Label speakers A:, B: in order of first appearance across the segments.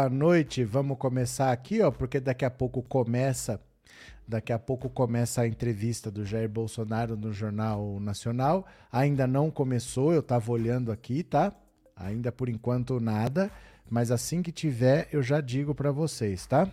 A: Boa noite. Vamos começar aqui, ó, porque daqui a pouco começa, daqui a pouco começa a entrevista do Jair Bolsonaro no Jornal Nacional. Ainda não começou, eu estava olhando aqui, tá? Ainda por enquanto nada, mas assim que tiver eu já digo para vocês, tá?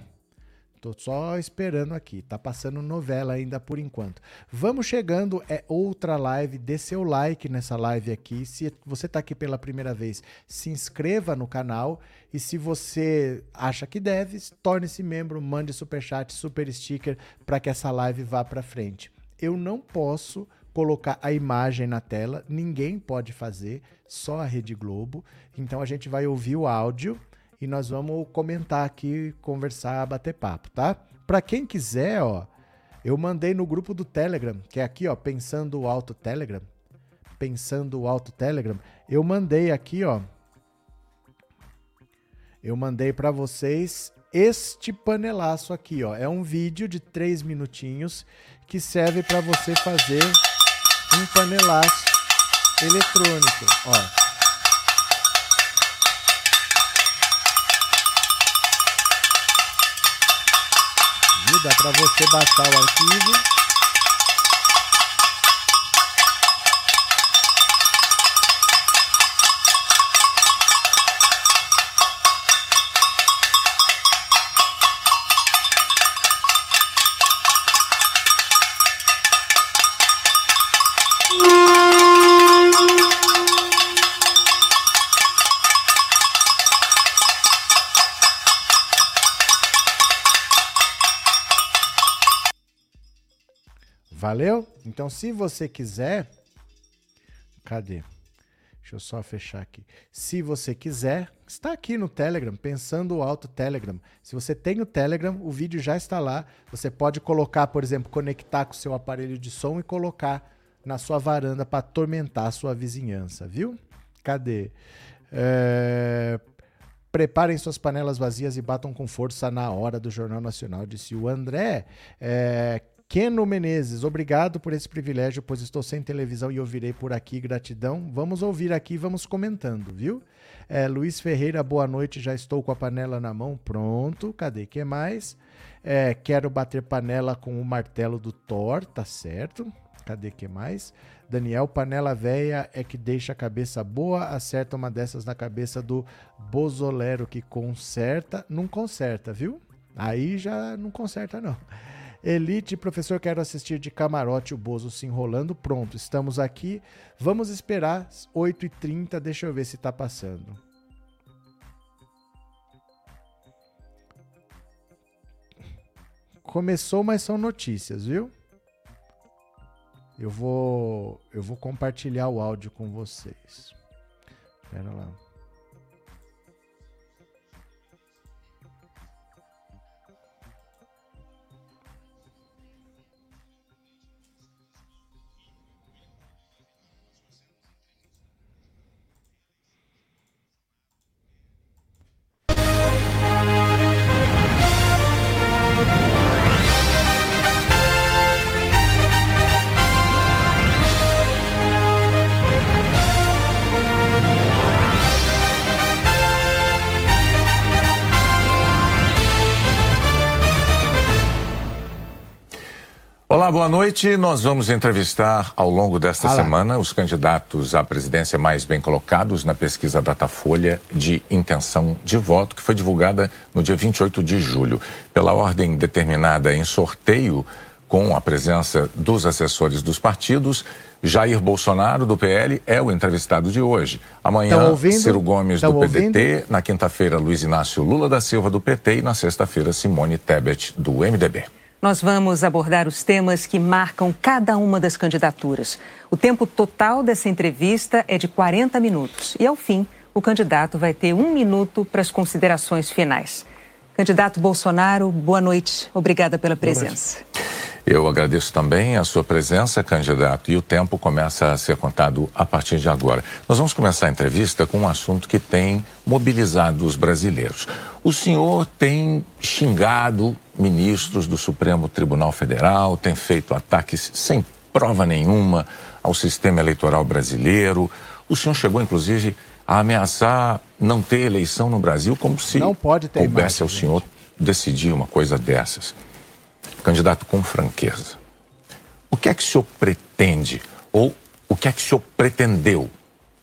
A: Tô só esperando aqui, tá passando novela ainda por enquanto. Vamos chegando, é outra live, dê seu like nessa live aqui. Se você tá aqui pela primeira vez, se inscreva no canal e se você acha que deve, torne-se membro, mande super chat, super sticker para que essa live vá para frente. Eu não posso colocar a imagem na tela, ninguém pode fazer, só a Rede Globo. Então a gente vai ouvir o áudio e nós vamos comentar aqui, conversar, bater papo, tá? Para quem quiser, ó, eu mandei no grupo do Telegram, que é aqui, ó, pensando alto Telegram, pensando alto Telegram, eu mandei aqui, ó, eu mandei para vocês este panelaço aqui, ó. É um vídeo de três minutinhos que serve para você fazer um panelaço eletrônico, ó. Dá para você baixar o arquivo Valeu? Então, se você quiser. Cadê? Deixa eu só fechar aqui. Se você quiser, está aqui no Telegram, pensando alto Telegram. Se você tem o Telegram, o vídeo já está lá. Você pode colocar, por exemplo, conectar com o seu aparelho de som e colocar na sua varanda para atormentar a sua vizinhança, viu? Cadê? É... Preparem suas panelas vazias e batam com força na hora do Jornal Nacional, disse o André. É... Keno Menezes, obrigado por esse privilégio, pois estou sem televisão e ouvirei por aqui. Gratidão. Vamos ouvir aqui e vamos comentando, viu? É, Luiz Ferreira, boa noite. Já estou com a panela na mão. Pronto. Cadê? que mais? É, quero bater panela com o martelo do Thor, tá certo? Cadê que mais? Daniel, panela velha é que deixa a cabeça boa, acerta uma dessas na cabeça do Bozolero que conserta, não conserta, viu? Aí já não conserta não. Elite, professor, quero assistir de camarote o Bozo se enrolando. Pronto, estamos aqui. Vamos esperar 8h30. Deixa eu ver se está passando. Começou, mas são notícias, viu? Eu vou, eu vou compartilhar o áudio com vocês. Espera lá.
B: Olá, boa noite. Nós vamos entrevistar ao longo desta Olá. semana os candidatos à presidência mais bem colocados na pesquisa Datafolha de intenção de voto, que foi divulgada no dia 28 de julho. Pela ordem determinada em sorteio, com a presença dos assessores dos partidos, Jair Bolsonaro, do PL, é o entrevistado de hoje. Amanhã, Ciro Gomes, do PDT. Ouvindo? Na quinta-feira, Luiz Inácio Lula da Silva, do PT. E na sexta-feira, Simone Tebet, do MDB.
C: Nós vamos abordar os temas que marcam cada uma das candidaturas. O tempo total dessa entrevista é de 40 minutos. E, ao fim, o candidato vai ter um minuto para as considerações finais. Candidato Bolsonaro, boa noite. Obrigada pela presença.
B: Eu agradeço também a sua presença, candidato, e o tempo começa a ser contado a partir de agora. Nós vamos começar a entrevista com um assunto que tem mobilizado os brasileiros. O senhor tem xingado ministros do Supremo Tribunal Federal, tem feito ataques sem prova nenhuma ao sistema eleitoral brasileiro. O senhor chegou, inclusive, a ameaçar não ter eleição no Brasil, como se
A: não pode ter
B: coubesse ao senhor decidir uma coisa dessas. Candidato, com franqueza, o que é que o senhor pretende, ou o que é que o senhor pretendeu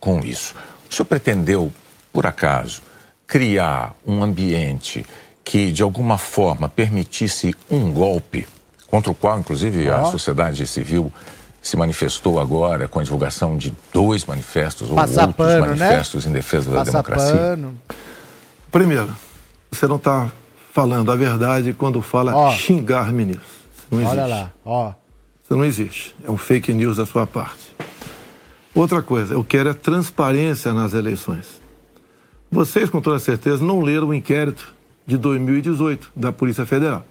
B: com isso? O senhor pretendeu, por acaso, criar um ambiente que, de alguma forma, permitisse um golpe, contra o qual, inclusive, a sociedade civil se manifestou agora com a divulgação de dois manifestos ou Passar outros pano, né? manifestos né? em defesa da democracia? Pano.
D: Primeiro, você não está falando a verdade quando fala oh. xingar ministros. Não existe. Olha lá, ó. Isso não existe. É um fake news da sua parte. Outra coisa, eu quero é transparência nas eleições. Vocês, com toda certeza, não leram o inquérito de 2018 da Polícia Federal,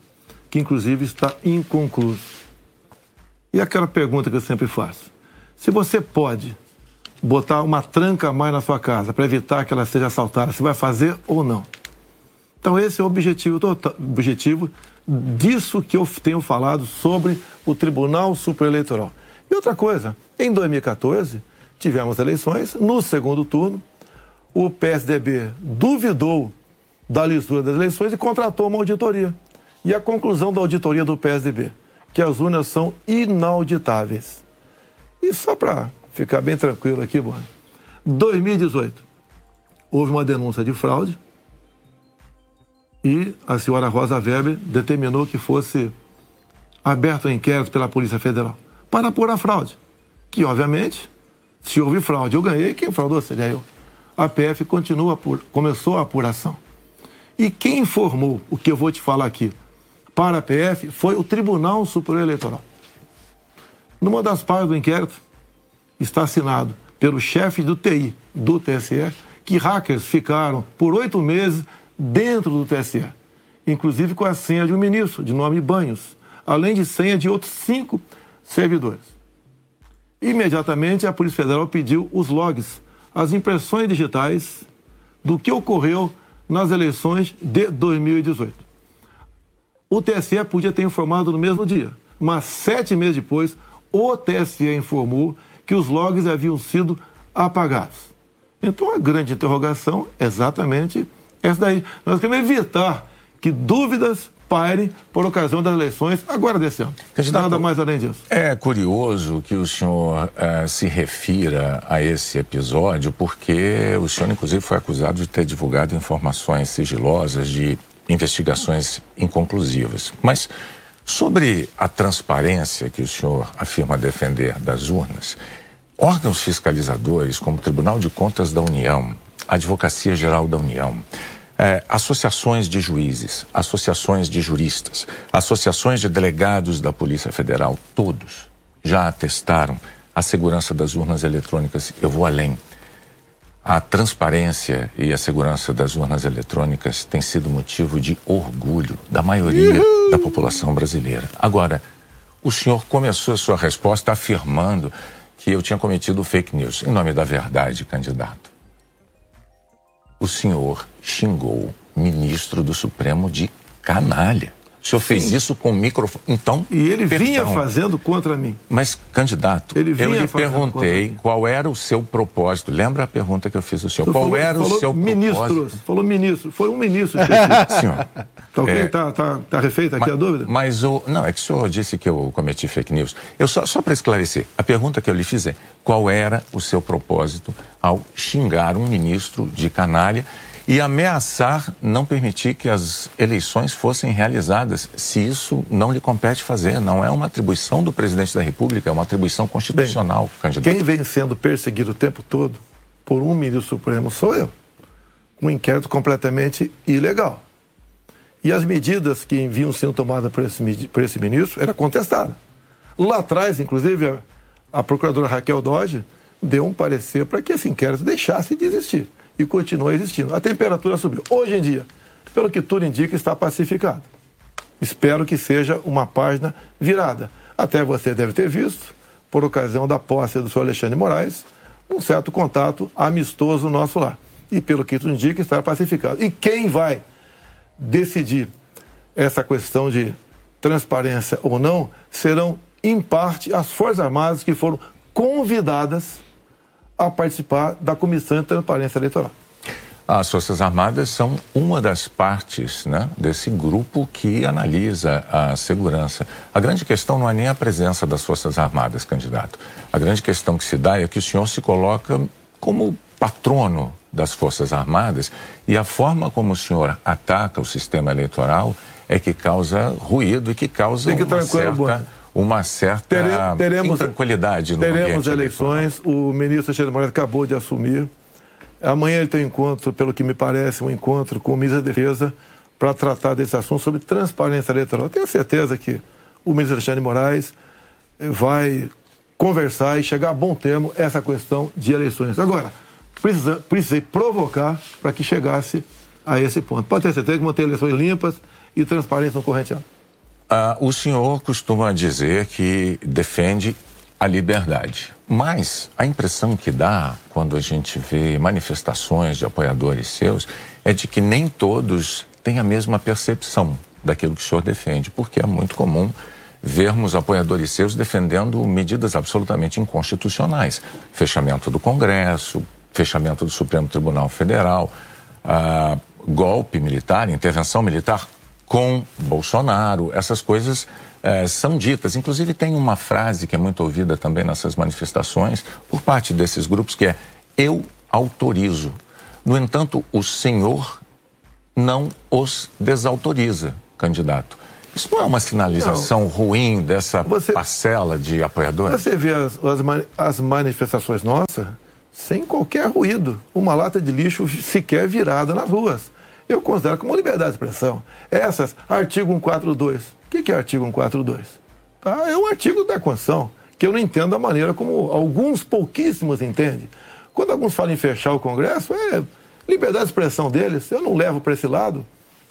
D: que inclusive está inconcluso. E aquela pergunta que eu sempre faço: se você pode botar uma tranca a mais na sua casa para evitar que ela seja assaltada, você vai fazer ou não? Então, esse é o objetivo, objetivo disso que eu tenho falado sobre o Tribunal Supereleitoral. E outra coisa, em 2014, tivemos eleições, no segundo turno, o PSDB duvidou da lisura das eleições e contratou uma auditoria. E a conclusão da auditoria do PSDB? que as urnas são inauditáveis. E só para ficar bem tranquilo aqui, bom, 2018, houve uma denúncia de fraude e a senhora Rosa Weber determinou que fosse aberto um inquérito pela Polícia Federal para apurar fraude. Que, obviamente, se houve fraude, eu ganhei, quem fraudou seria eu. A PF continua, começou a apuração. E quem informou o que eu vou te falar aqui? para a PF foi o Tribunal Superior Eleitoral. Numa das partes do inquérito está assinado pelo chefe do TI do TSE que hackers ficaram por oito meses dentro do TSE, inclusive com a senha de um ministro, de nome Banhos, além de senha de outros cinco servidores. Imediatamente, a Polícia Federal pediu os logs, as impressões digitais do que ocorreu nas eleições de 2018. O TSE podia ter informado no mesmo dia, mas sete meses depois, o TSE informou que os logs haviam sido apagados. Então a grande interrogação é exatamente essa daí. Nós queremos evitar que dúvidas pairem por ocasião das eleições agora desse ano. Candidato, Nada mais além disso.
B: É curioso que o senhor uh, se refira a esse episódio, porque o senhor, inclusive, foi acusado de ter divulgado informações sigilosas de investigações inconclusivas. Mas sobre a transparência que o senhor afirma defender das urnas, órgãos fiscalizadores como o Tribunal de Contas da União, a Advocacia Geral da União, é, associações de juízes, associações de juristas, associações de delegados da Polícia Federal, todos já atestaram a segurança das urnas eletrônicas. Eu vou além a transparência e a segurança das urnas eletrônicas tem sido motivo de orgulho da maioria Uhul. da população brasileira. Agora, o senhor começou a sua resposta afirmando que eu tinha cometido fake news. Em nome da verdade, candidato, o senhor xingou ministro do Supremo de canalha. O senhor Sim. fez isso com o microfone. Então.
D: E ele perdão. vinha fazendo contra mim.
B: Mas, candidato, eu lhe perguntei qual era o seu propósito. Lembra a pergunta que eu fiz ao senhor? qual
D: falou,
B: era
D: o
B: seu
D: ministro,
B: propósito?
D: Falou ministro. Foi um ministro. senhor. Está é, tá, tá, tá refeita aqui
B: mas,
D: a dúvida?
B: Mas o. Não, é que o senhor disse que eu cometi fake news. Eu só, só para esclarecer, a pergunta que eu lhe fiz é: qual era o seu propósito ao xingar um ministro de canalha? E ameaçar não permitir que as eleições fossem realizadas, se isso não lhe compete fazer. Não é uma atribuição do presidente da República, é uma atribuição constitucional,
D: Bem, candidato. Quem vem sendo perseguido o tempo todo por um ministro supremo sou eu. Um inquérito completamente ilegal. E as medidas que vinham sendo tomadas por esse, por esse ministro era contestada. Lá atrás, inclusive, a, a procuradora Raquel Dodge deu um parecer para que esse inquérito deixasse de existir e continua existindo. A temperatura subiu. Hoje em dia, pelo que tudo indica, está pacificado. Espero que seja uma página virada. Até você deve ter visto, por ocasião da posse do senhor Alexandre Moraes, um certo contato amistoso nosso lá. E pelo que tudo indica, está pacificado. E quem vai decidir essa questão de transparência ou não serão, em parte, as Forças Armadas que foram convidadas a participar da Comissão de Transparência Eleitoral.
B: As Forças Armadas são uma das partes né, desse grupo que analisa a segurança. A grande questão não é nem a presença das Forças Armadas, candidato. A grande questão que se dá é que o senhor se coloca como patrono das Forças Armadas e a forma como o senhor ataca o sistema eleitoral é que causa ruído e que causa que uma, certa, uma certa teremos, intranquilidade
D: no Teremos eleições, eleitoral. o ministro Alexandre Moraes acabou de assumir Amanhã ele tem um encontro, pelo que me parece, um encontro com o ministro da Defesa para tratar desse assunto sobre transparência eleitoral. Eu tenho certeza que o ministro Alexandre Moraes vai conversar e chegar a bom termo essa questão de eleições. Agora, precisa, precisei provocar para que chegasse a esse ponto. Pode ter certeza que vão ter eleições limpas e transparentes no corrente ano.
B: Ah, o senhor costuma dizer que defende a liberdade. Mas a impressão que dá quando a gente vê manifestações de apoiadores seus é de que nem todos têm a mesma percepção daquilo que o senhor defende, porque é muito comum vermos apoiadores seus defendendo medidas absolutamente inconstitucionais fechamento do Congresso, fechamento do Supremo Tribunal Federal, uh, golpe militar, intervenção militar com Bolsonaro, essas coisas é, são ditas. Inclusive, tem uma frase que é muito ouvida também nessas manifestações por parte desses grupos que é: Eu autorizo. No entanto, o senhor não os desautoriza, candidato. Isso não é uma sinalização não. ruim dessa você, parcela de apoiadores?
D: Você vê as, as, as, manifestações nossas sem qualquer ruído. Uma lata de lixo sequer virada nas ruas. Eu considero como liberdade de expressão. Essas, artigo 142 o que é artigo 142? Tá? É um artigo da Constituição que eu não entendo a maneira como alguns pouquíssimos entendem. Quando alguns falam em fechar o Congresso, é liberdade de expressão deles, eu não levo para esse lado.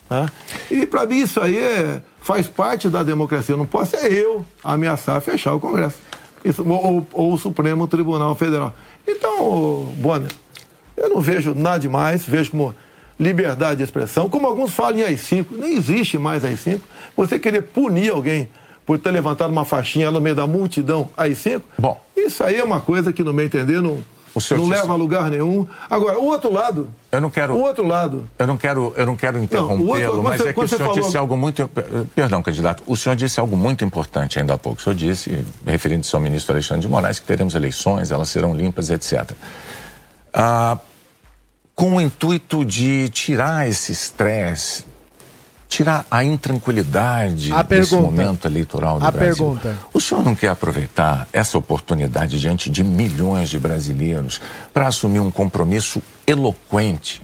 D: Tá? E para mim isso aí é, faz parte da democracia. Eu não posso é eu ameaçar fechar o Congresso. Isso, ou, ou, o Supremo Tribunal Federal. Então, Bonner, eu não vejo nada demais, vejo como liberdade de expressão, como alguns falam em AI-5, nem existe mais AI-5. Você querer punir alguém por ter levantado uma faixinha no meio da multidão AI-5, Bom, isso aí é uma coisa que, no meu entender, não, não leva a lugar nenhum. Agora, o outro lado.
B: Eu não quero.
D: O outro lado.
B: Eu não quero, eu não quero interrompê-lo, mas é que o senhor falou... disse algo muito. Perdão, candidato. O senhor disse algo muito importante ainda há pouco. O senhor disse, referindo-se ao ministro Alexandre de Moraes, que teremos eleições, elas serão limpas, etc. Ah, com o intuito de tirar esse estresse, tirar a intranquilidade a desse pergunta, momento eleitoral do a Brasil. Pergunta. O senhor não quer aproveitar essa oportunidade diante de milhões de brasileiros para assumir um compromisso eloquente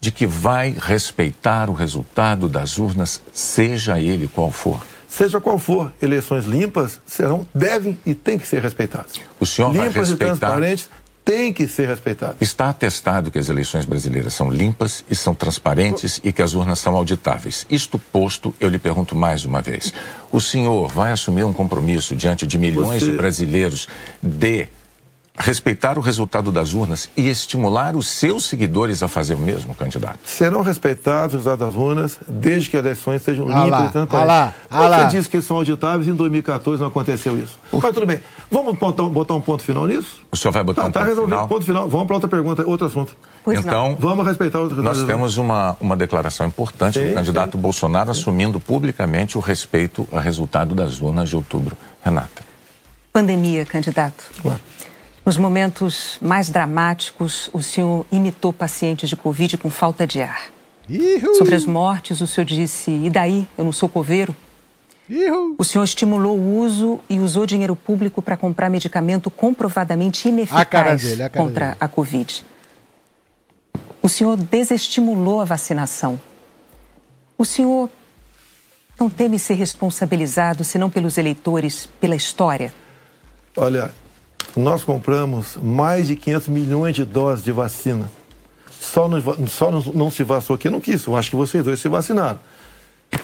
B: de que vai respeitar o resultado das urnas, seja ele qual for?
D: Seja qual for, eleições limpas serão, devem e têm que ser respeitadas.
B: O senhor limpas vai respeitar... e transparentes
D: tem que ser respeitado.
B: Está atestado que as eleições brasileiras são limpas e são transparentes e que as urnas são auditáveis. Isto posto, eu lhe pergunto mais uma vez: o senhor vai assumir um compromisso diante de milhões Você... de brasileiros de respeitar o resultado das urnas e estimular os seus seguidores a fazer o mesmo, candidato?
D: Serão respeitados os resultados das urnas desde que as eleições sejam limpas
A: ah
D: e transparentes.
A: Ah lá, ah
D: lá. Você disse que são auditáveis e em 2014 não aconteceu isso. Mas tudo bem. Vamos botar, botar um ponto final nisso?
B: O senhor vai botar tá, um
D: tá
B: ponto
D: resolvido.
B: final?
D: Ponto final. Vamos para outra pergunta, outro assunto.
B: Pois então,
D: não. vamos respeitar o
B: Nós temos uma, uma declaração importante sim, do candidato sim. Bolsonaro sim. assumindo publicamente o respeito ao resultado das urnas de outubro. Renata.
C: Pandemia, candidato.
D: Claro.
C: Nos momentos mais dramáticos, o senhor imitou pacientes de Covid com falta de ar. Ihu. Sobre as mortes, o senhor disse: e daí? Eu não sou coveiro? Ihu. O senhor estimulou o uso e usou dinheiro público para comprar medicamento comprovadamente ineficaz a dele, a contra dele. a Covid. O senhor desestimulou a vacinação. O senhor não teme ser responsabilizado, senão pelos eleitores, pela história?
D: Olha, nós compramos mais de 500 milhões de doses de vacina. Só, não, só não, não se vacinou quem não quis. Eu acho que vocês dois se vacinaram.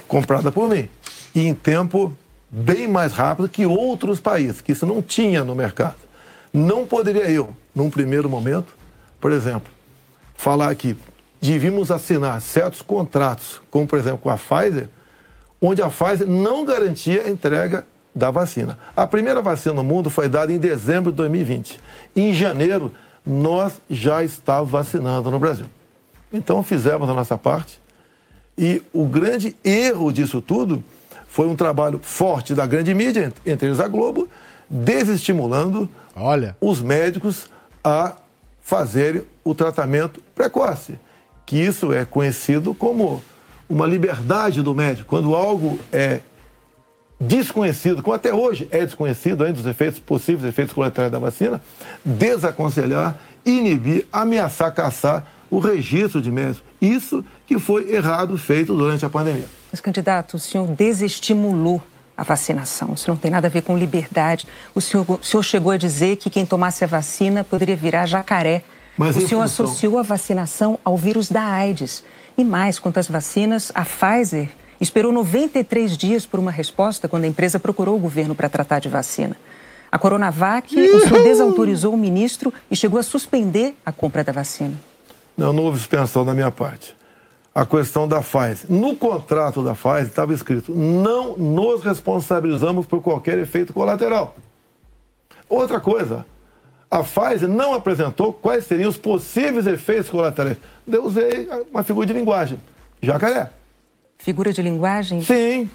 D: Comprada por mim. E em tempo bem mais rápido que outros países, que isso não tinha no mercado. Não poderia eu, num primeiro momento, por exemplo, falar que devíamos assinar certos contratos, como por exemplo com a Pfizer, onde a Pfizer não garantia a entrega da vacina. A primeira vacina no mundo foi dada em dezembro de 2020. Em janeiro, nós já estávamos vacinando no Brasil. Então fizemos a nossa parte e o grande erro disso tudo foi um trabalho forte da grande mídia, entre eles a Globo, desestimulando Olha. os médicos a fazerem o tratamento precoce, que isso é conhecido como uma liberdade do médico. Quando algo é desconhecido, como até hoje é desconhecido ainda os efeitos possíveis efeitos colaterais da vacina, desaconselhar, inibir, ameaçar caçar o registro de médicos. Isso que foi errado feito durante a pandemia.
C: Mas, candidato, o senhor desestimulou a vacinação. Isso não tem nada a ver com liberdade. O senhor, o senhor chegou a dizer que quem tomasse a vacina poderia virar jacaré. Mas o senhor função... associou a vacinação ao vírus da AIDS. E mais, quanto às vacinas, a Pfizer esperou 93 dias por uma resposta quando a empresa procurou o governo para tratar de vacina. A Coronavac, o senhor desautorizou o ministro e chegou a suspender a compra da vacina.
D: Não, não houve suspensão da minha parte. A questão da Pfizer. No contrato da Pfizer estava escrito: não nos responsabilizamos por qualquer efeito colateral. Outra coisa, a Pfizer não apresentou quais seriam os possíveis efeitos colaterais. Eu usei uma figura de linguagem: jacaré.
C: Figura de linguagem?
D: Sim.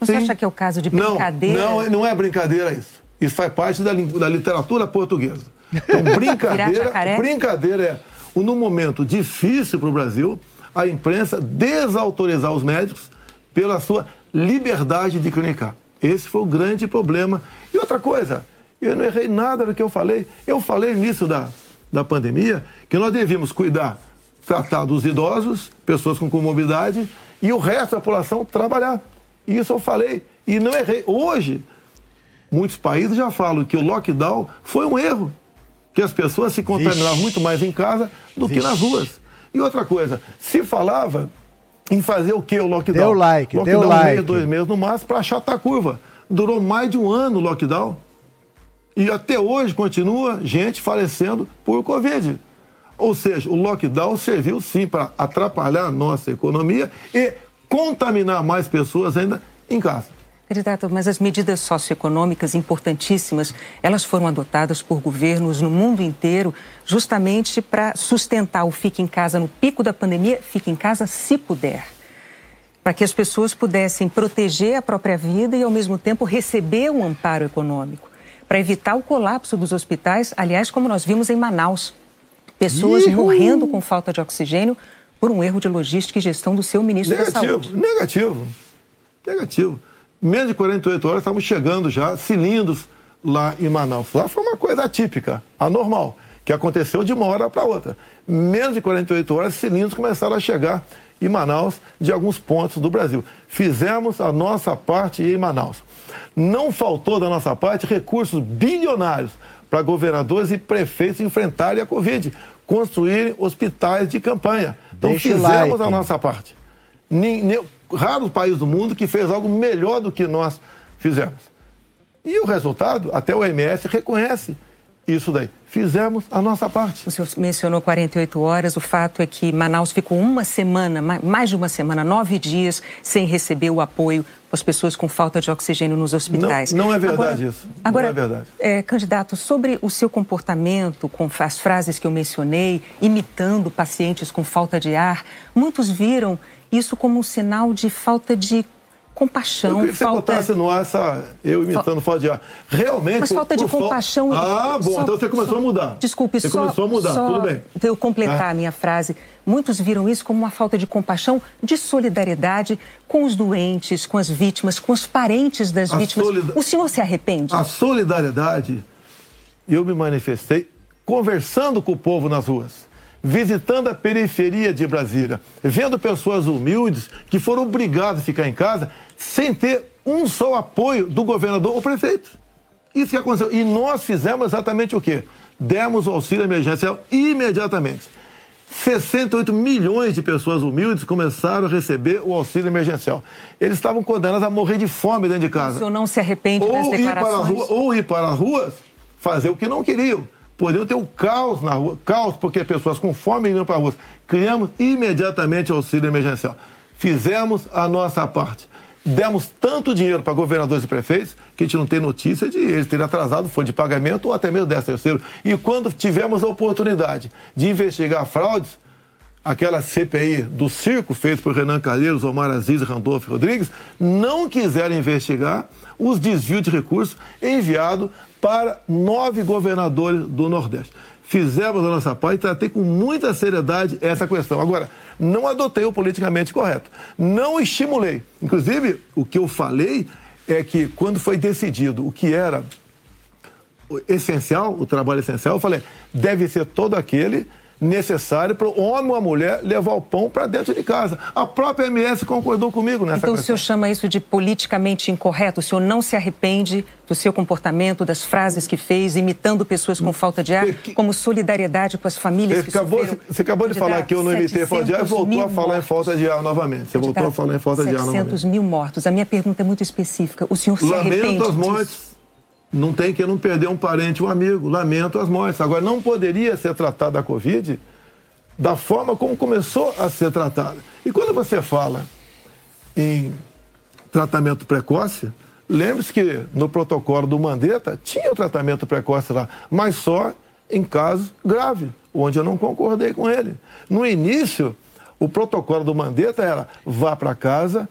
C: Você
D: sim.
C: acha que é o caso de brincadeira?
D: Não, não, não é brincadeira isso. Isso faz parte da, da literatura portuguesa. Então, brincadeira, brincadeira é, no momento difícil para o Brasil, a imprensa desautorizar os médicos pela sua liberdade de clinicar. Esse foi o grande problema. E outra coisa, eu não errei nada do que eu falei. Eu falei no início da, da pandemia que nós devíamos cuidar, tratar dos idosos, pessoas com comorbidade, e o resto da população trabalhar. Isso eu falei e não errei. Hoje, muitos países já falam que o lockdown foi um erro, que as pessoas se contaminavam muito mais em casa do Vixe. que nas ruas. E outra coisa, se falava em fazer o que o lockdown?
A: Deu like,
D: lockdown
A: deu
D: um
A: like.
D: Mês, dois meses no máximo para achatar a curva. Durou mais de um ano o lockdown. E até hoje continua gente falecendo por Covid. Ou seja, o lockdown serviu sim para atrapalhar a nossa economia e contaminar mais pessoas ainda em casa.
C: Candidato, mas as medidas socioeconômicas importantíssimas, elas foram adotadas por governos no mundo inteiro justamente para sustentar o fique em casa no pico da pandemia, fique em casa se puder. Para que as pessoas pudessem proteger a própria vida e, ao mesmo tempo, receber um amparo econômico. Para evitar o colapso dos hospitais, aliás, como nós vimos em Manaus. Pessoas Ihu! morrendo com falta de oxigênio por um erro de logística e gestão do seu ministro
D: negativo,
C: da Saúde.
D: Negativo, negativo. Menos de 48 horas estamos chegando já, cilindros lá em Manaus. Lá foi uma coisa atípica, anormal, que aconteceu de uma hora para outra. Menos de 48 horas, cilindros começaram a chegar em Manaus de alguns pontos do Brasil. Fizemos a nossa parte em Manaus. Não faltou da nossa parte recursos bilionários para governadores e prefeitos enfrentarem a Covid, construírem hospitais de campanha. Então Deixa fizemos like. a nossa parte. raro país do mundo que fez algo melhor do que nós fizemos. E o resultado, até o OMS reconhece isso daí. Fizemos a nossa parte.
C: O senhor mencionou 48 horas. O fato é que Manaus ficou uma semana, mais de uma semana, nove dias, sem receber o apoio as pessoas com falta de oxigênio nos hospitais.
D: Não, não é verdade
C: agora,
D: isso.
C: Agora,
D: não é verdade.
C: É, candidato, sobre o seu comportamento com as frases que eu mencionei, imitando pacientes com falta de ar, muitos viram isso como um sinal de falta de compaixão. Eu
D: queria que
C: falta...
D: você botasse no ar essa, eu imitando falta de ar. Realmente.
C: Mas falta de compaixão.
D: Ah, bom, só, então você começou só... a mudar.
C: Desculpe,
D: você
C: só.
D: começou a mudar,
C: só
D: tudo bem.
C: eu completar ah. a minha frase. Muitos viram isso como uma falta de compaixão, de solidariedade com os doentes, com as vítimas, com os parentes das a vítimas. Solida... O senhor se arrepende?
D: A solidariedade, eu me manifestei conversando com o povo nas ruas visitando a periferia de Brasília, vendo pessoas humildes que foram obrigadas a ficar em casa sem ter um só apoio do governador ou prefeito. Isso que aconteceu. E nós fizemos exatamente o quê? Demos o auxílio emergencial imediatamente. 68 milhões de pessoas humildes começaram a receber o auxílio emergencial. Eles estavam condenados a morrer de fome dentro de casa. O
C: senhor não se arrepende
D: ou
C: das declarações?
D: Ir para rua, ou ir para as ruas fazer o que não queriam. Poderiam ter o um caos na rua, caos porque pessoas com fome iam para a rua. Criamos imediatamente o auxílio emergencial. Fizemos a nossa parte demos tanto dinheiro para governadores e prefeitos que a gente não tem notícia de eles terem atrasado folha de pagamento ou até mesmo 10 terceiro. E quando tivemos a oportunidade de investigar fraudes, aquela CPI do circo feito por Renan Calheiros, Omar Aziz e Randolfo Rodrigues, não quiseram investigar os desvios de recursos enviados para nove governadores do Nordeste. Fizemos a nossa parte e tratei com muita seriedade essa questão. Agora, não adotei o politicamente correto. Não estimulei. Inclusive, o que eu falei é que quando foi decidido o que era essencial, o trabalho essencial, eu falei, deve ser todo aquele necessário para o homem ou a mulher levar o pão para dentro de casa. A própria MS concordou comigo nessa
C: Então
D: questão.
C: o senhor chama isso de politicamente incorreto? O senhor não se arrepende do seu comportamento, das frases que fez, imitando pessoas com falta de ar, como solidariedade com as famílias
D: você
C: que
D: acabou,
C: sofreram?
D: Você acabou de falar que eu não imitei falta de ar e voltou a falar mortos. em falta de ar novamente. Você voltou a falar em falta de ar novamente.
C: 700 mil mortos. A minha pergunta é muito específica. O senhor se
D: Lamento
C: arrepende
D: as mortes. Não tem que não perder um parente, um amigo. Lamento as mortes. Agora, não poderia ser tratada a Covid da forma como começou a ser tratada. E quando você fala em tratamento precoce, lembre-se que no protocolo do Mandetta tinha o tratamento precoce lá, mas só em casos graves, onde eu não concordei com ele. No início, o protocolo do Mandetta era vá para casa,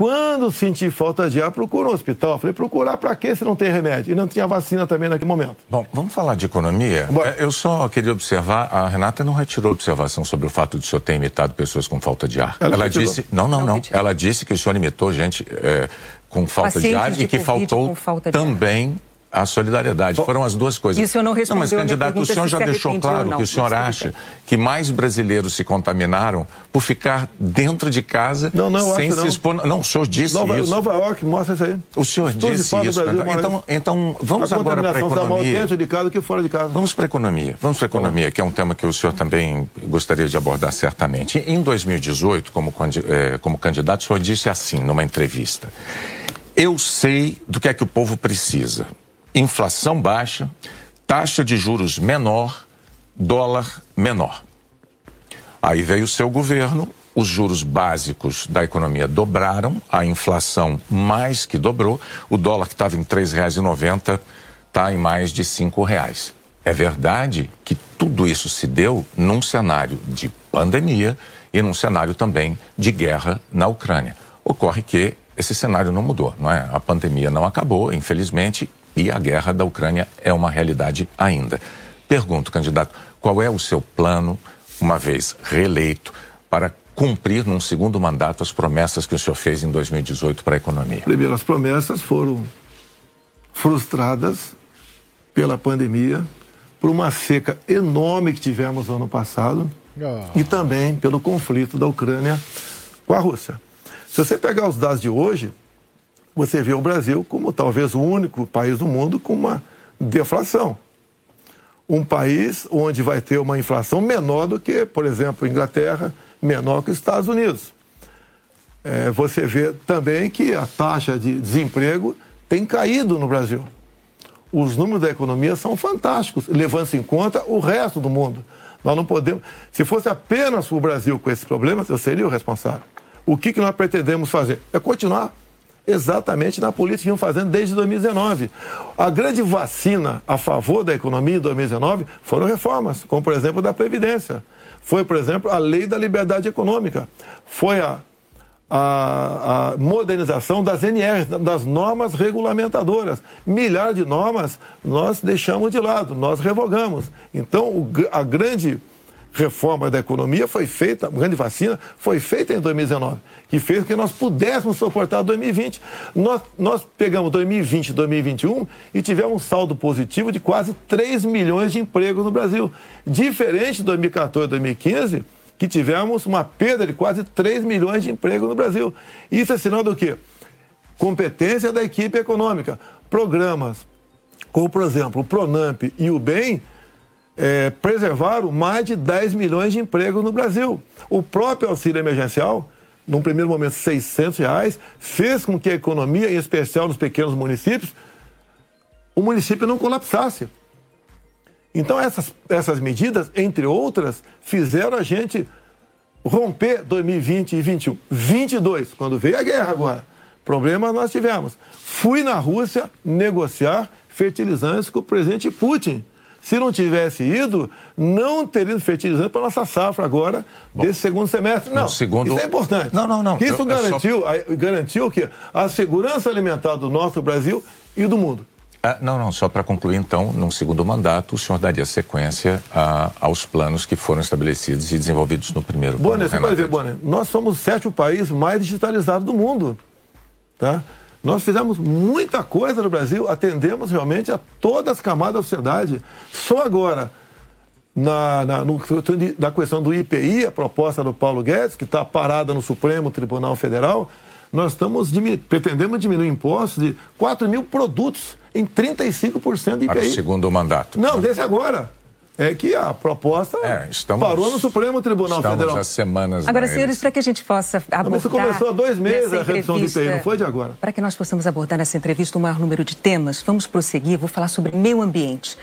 D: quando sentir falta de ar, procura um hospital. Eu falei, procurar para quê se não tem remédio? E não tinha vacina também naquele momento.
B: Bom, vamos falar de economia? Bora. Eu só queria observar, a Renata não retirou observação sobre o fato de o senhor ter imitado pessoas com falta de ar. Ela, Ela disse, não, não, não, não. Ela disse que o senhor imitou gente é, com falta
C: Pacientes
B: de ar
C: de
B: e que faltou também a solidariedade. Foram as duas coisas.
C: Isso eu não respondi.
B: Não, mas, candidato, o senhor já deixou claro que o senhor acha que mais brasileiros se contaminaram por ficar dentro de casa
D: não, não,
B: sem se
D: não.
B: expor. Não, o senhor disse
D: Nova,
B: isso.
D: Nova York, mostra isso aí.
B: O senhor
D: Todos
B: disse isso.
D: Brasil,
B: então, então, vamos agora para a economia.
D: dentro de casa que fora de casa.
B: Vamos para a economia. Vamos para a economia, que é um tema que o senhor também gostaria de abordar certamente. Em 2018, como, como candidato, o senhor disse assim, numa entrevista. Eu sei do que é que o povo precisa inflação baixa, taxa de juros menor, dólar menor. Aí veio o seu governo, os juros básicos da economia dobraram, a inflação mais que dobrou, o dólar que estava em R$ 3,90 está em mais de R$ reais. É verdade que tudo isso se deu num cenário de pandemia e num cenário também de guerra na Ucrânia. Ocorre que esse cenário não mudou, não é? A pandemia não acabou, infelizmente, e a guerra da Ucrânia é uma realidade ainda. Pergunto, candidato, qual é o seu plano, uma vez reeleito, para cumprir num segundo mandato as promessas que o senhor fez em 2018 para a economia?
D: Primeiro, as promessas foram frustradas pela pandemia, por uma seca enorme que tivemos no ano passado oh. e também pelo conflito da Ucrânia com a Rússia. Se você pegar os dados de hoje, você vê o Brasil como talvez o único país do mundo com uma deflação. Um país onde vai ter uma inflação menor do que, por exemplo, Inglaterra, menor que os Estados Unidos. É, você vê também que a taxa de desemprego tem caído no Brasil. Os números da economia são fantásticos, levando-se em conta o resto do mundo. Nós não podemos. Se fosse apenas o Brasil com esses problemas, eu seria o responsável. O que, que nós pretendemos fazer? É continuar exatamente na política que iam fazendo desde 2019. A grande vacina a favor da economia em 2019 foram reformas, como por exemplo da Previdência. Foi, por exemplo, a lei da liberdade econômica. Foi a, a, a modernização das NRs, das normas regulamentadoras. Milhares de normas nós deixamos de lado, nós revogamos. Então, o, a grande reforma da economia foi feita, a grande vacina foi feita em 2019, que fez com que nós pudéssemos suportar 2020. Nós, nós pegamos 2020 e 2021 e tivemos um saldo positivo de quase 3 milhões de empregos no Brasil. Diferente de 2014 e 2015, que tivemos uma perda de quase 3 milhões de empregos no Brasil. Isso é sinal do quê? Competência da equipe econômica. Programas, como por exemplo o Pronamp e o BEM, é, preservaram mais de 10 milhões de empregos no Brasil. O próprio auxílio emergencial, num primeiro momento 600 reais, fez com que a economia, em especial nos pequenos municípios, o município não colapsasse. Então essas, essas medidas, entre outras, fizeram a gente romper 2020 e 2021. 22, quando veio a guerra agora, Problema nós tivemos. Fui na Rússia negociar fertilizantes com o presidente Putin. Se não tivesse ido, não teria fertilizante para nossa safra agora, Bom, desse segundo semestre. Não, segundo... isso é importante.
B: Não, não, não.
D: Isso eu, garantiu, só... garantiu o quê? A segurança alimentar do nosso Brasil e do mundo.
B: Ah, não, não, só para concluir, então, num segundo mandato, o senhor daria sequência a, aos planos que foram estabelecidos e desenvolvidos no primeiro
D: Bonner, você pode ver, Bonner, nós somos o sétimo país mais digitalizado do mundo. Tá? Nós fizemos muita coisa no Brasil, atendemos realmente a todas as camadas da sociedade. Só agora, na, na, no, na questão do IPI, a proposta do Paulo Guedes, que está parada no Supremo Tribunal Federal, nós estamos pretendemos diminuir impostos de 4 mil produtos em 35% de IPI. Para o
B: segundo mandato.
D: Não, desse agora é que a proposta é, estamos, parou no Supremo Tribunal
B: estamos
D: Federal.
B: Há semanas
C: Agora, senhores, para que a gente possa abordar. Mas
D: começou há dois meses a redução do IPI, não foi de agora?
C: Para que nós possamos abordar nessa entrevista o maior número de temas, vamos prosseguir. Vou falar sobre meio ambiente.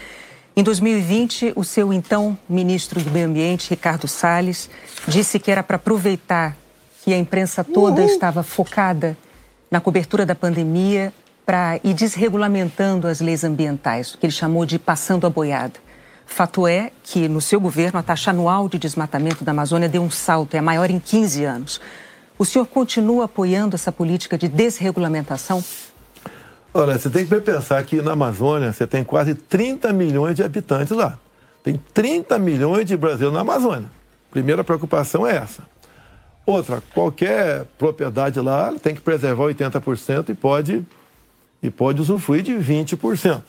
C: Em 2020, o seu então ministro do Meio Ambiente, Ricardo Salles, disse que era para aproveitar que a imprensa toda Uhul. estava focada na cobertura da pandemia para ir desregulamentando as leis ambientais, o que ele chamou de passando a boiada. Fato é que, no seu governo, a taxa anual de desmatamento da Amazônia deu um salto, é a maior em 15 anos. O senhor continua apoiando essa política de desregulamentação?
D: Olha, você tem que pensar que na Amazônia você tem quase 30 milhões de habitantes lá. Tem 30 milhões de brasileiros na Amazônia. Primeira preocupação é essa. Outra, qualquer propriedade lá tem que preservar 80% e pode, e pode usufruir de 20%.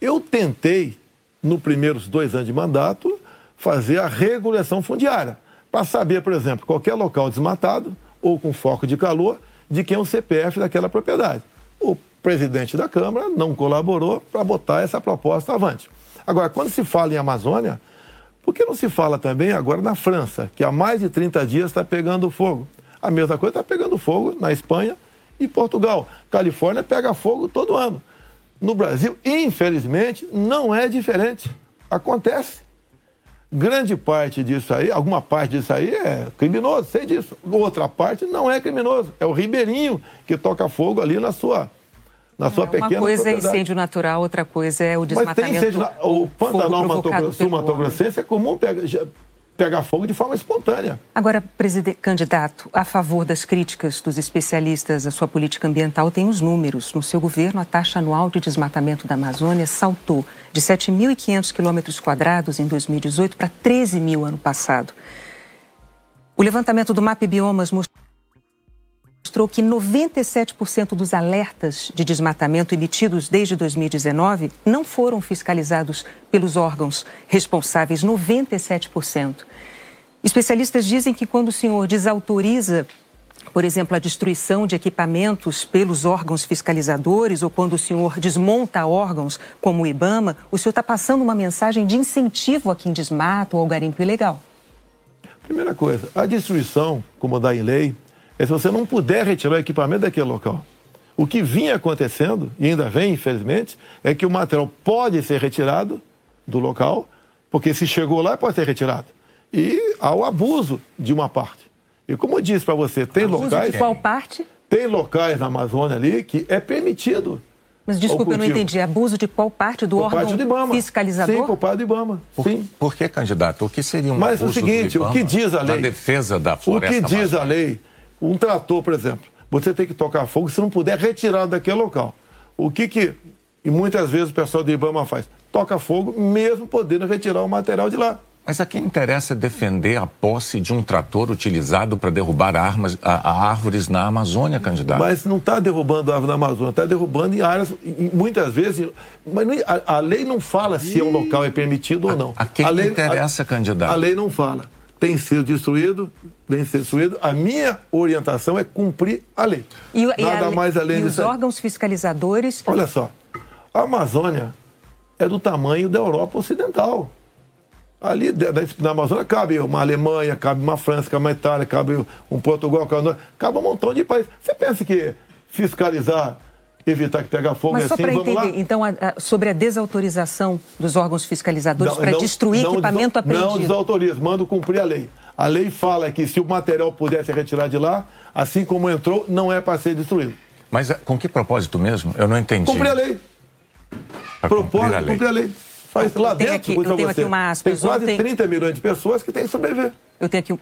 D: Eu tentei no primeiros dois anos de mandato, fazer a regulação fundiária, para saber, por exemplo, qualquer local desmatado ou com foco de calor, de quem é o CPF daquela propriedade. O presidente da Câmara não colaborou para botar essa proposta avante. Agora, quando se fala em Amazônia, por que não se fala também agora na França, que há mais de 30 dias está pegando fogo? A mesma coisa está pegando fogo na Espanha e Portugal. Califórnia pega fogo todo ano. No Brasil, infelizmente, não é diferente. Acontece. Grande parte disso aí, alguma parte disso aí é criminoso, sei disso. Outra parte não é criminoso. É o ribeirinho que toca fogo ali na sua, na sua é, pequena
C: Uma coisa é incêndio natural, outra coisa é o desmatamento. Mas tem incêndio,
D: o Pantanal Mato é comum pegar, pegar fogo de forma espontânea.
C: Agora, candidato, a favor das críticas dos especialistas à sua política ambiental, tem os números. No seu governo, a taxa anual de desmatamento da Amazônia saltou de 7.500 quilômetros quadrados em 2018 para 13 mil ano passado. O levantamento do MAP Biomas mostrou que 97% dos alertas de desmatamento emitidos desde 2019 não foram fiscalizados pelos órgãos responsáveis, 97%. Especialistas dizem que quando o senhor desautoriza, por exemplo, a destruição de equipamentos pelos órgãos fiscalizadores ou quando o senhor desmonta órgãos como o IBAMA, o senhor está passando uma mensagem de incentivo a quem desmata ou ao garimpo ilegal.
D: Primeira coisa, a destruição, como dá em lei, é se você não puder retirar o equipamento daquele local. O que vinha acontecendo, e ainda vem, infelizmente, é que o material pode ser retirado do local, porque se chegou lá, pode ser retirado. E há o abuso de uma parte. E como eu disse para você, tem abuso locais.
C: De qual parte?
D: Tem locais na Amazônia ali que é permitido.
C: Mas desculpa, eu não entendi. Abuso de qual parte do por órgão parte do Ibama. fiscalizador?
D: Sim, por parte do Ibama.
B: Por,
D: Sim.
B: por que, candidato? O que seria um
D: Mas abuso o seguinte, o que diz a lei?
B: Na defesa da floresta
D: O que diz a lei um trator, por exemplo, você tem que tocar fogo se não puder retirar daquele local. O que que, e muitas vezes o pessoal do IBAMA faz? Toca fogo mesmo podendo retirar o material de lá.
B: Mas a quem interessa defender a posse de um trator utilizado para derrubar armas, a, a árvores na Amazônia, candidato?
D: Mas não está derrubando árvore na Amazônia, está derrubando em áreas, muitas vezes. Mas a, a, lei não fala se é um local é permitido ou não.
B: A quem
D: a lei,
B: interessa, candidato?
D: A lei não fala tem sido destruído, vem sendo destruído. A minha orientação é cumprir a lei.
C: E, Nada a, mais além e os órgãos fiscalizadores?
D: Olha só, a Amazônia é do tamanho da Europa Ocidental. Ali na Amazônia cabe uma Alemanha, cabe uma França, cabe uma Itália, cabe um Portugal, cabe, cabe um montão de países. Você pensa que fiscalizar evitar que pegue fogo
C: Mas
D: só assim,
C: para entender, lá. então, a, a, sobre a desautorização dos órgãos fiscalizadores para destruir não, equipamento apreendido.
D: Não desautoriza, mando cumprir a lei. A lei fala que se o material puder ser retirado de lá, assim como entrou, não é para ser destruído.
B: Mas eh, com que propósito mesmo? Eu não entendi.
D: Cumprir a lei. Pra propósito, cumprir a lei. Cumprir a lei. Faz lá dentro,
C: aqui, eu tenho você. aqui uma aspas.
D: Tem quase ontem... 30 milhões de pessoas que têm que sobreviver.
C: Eu tenho aqui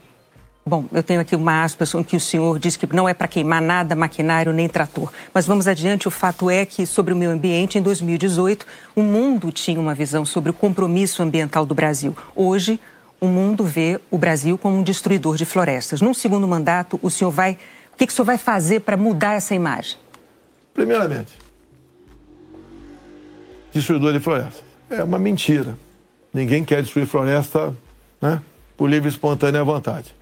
C: Bom, eu tenho aqui uma aspas em que o senhor diz que não é para queimar nada, maquinário nem trator. Mas vamos adiante, o fato é que, sobre o meio ambiente, em 2018, o mundo tinha uma visão sobre o compromisso ambiental do Brasil. Hoje, o mundo vê o Brasil como um destruidor de florestas. Num segundo mandato, o senhor vai. O que, que o senhor vai fazer para mudar essa imagem?
D: Primeiramente, destruidor de florestas. É uma mentira. Ninguém quer destruir floresta né, por livre e espontânea vontade.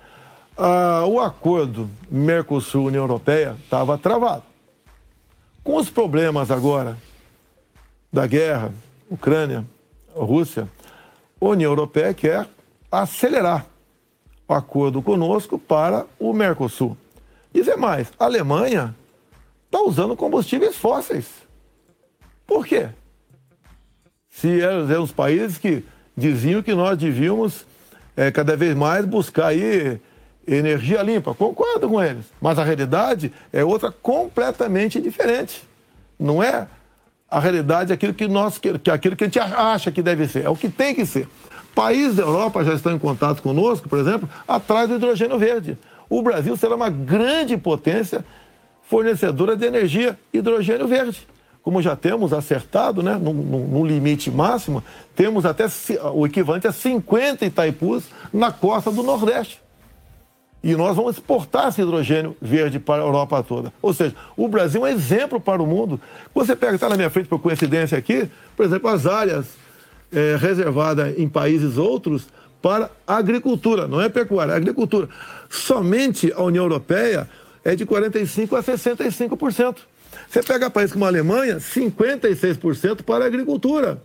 D: Ah, o acordo Mercosul-União Europeia estava travado. Com os problemas agora da guerra, Ucrânia, Rússia, a União Europeia quer acelerar o acordo conosco para o Mercosul. Dizer mais, a Alemanha está usando combustíveis fósseis. Por quê? Se eram os países que diziam que nós devíamos é, cada vez mais buscar aí energia limpa. Concordo com eles. Mas a realidade é outra completamente diferente. Não é a realidade aquilo que nós que aquilo que a gente acha que deve ser, é o que tem que ser. Países da Europa já estão em contato conosco, por exemplo, atrás do hidrogênio verde. O Brasil será uma grande potência fornecedora de energia hidrogênio verde. Como já temos acertado, né, no, no, no limite máximo, temos até o equivalente a 50 Itaipus na costa do Nordeste. E nós vamos exportar esse hidrogênio verde para a Europa toda. Ou seja, o Brasil é um exemplo para o mundo. Você pega, está na minha frente por coincidência aqui, por exemplo, as áreas é, reservadas em países outros para agricultura, não é pecuária, é agricultura. Somente a União Europeia é de 45% a 65%. Você pega países como a Alemanha, 56% para a agricultura.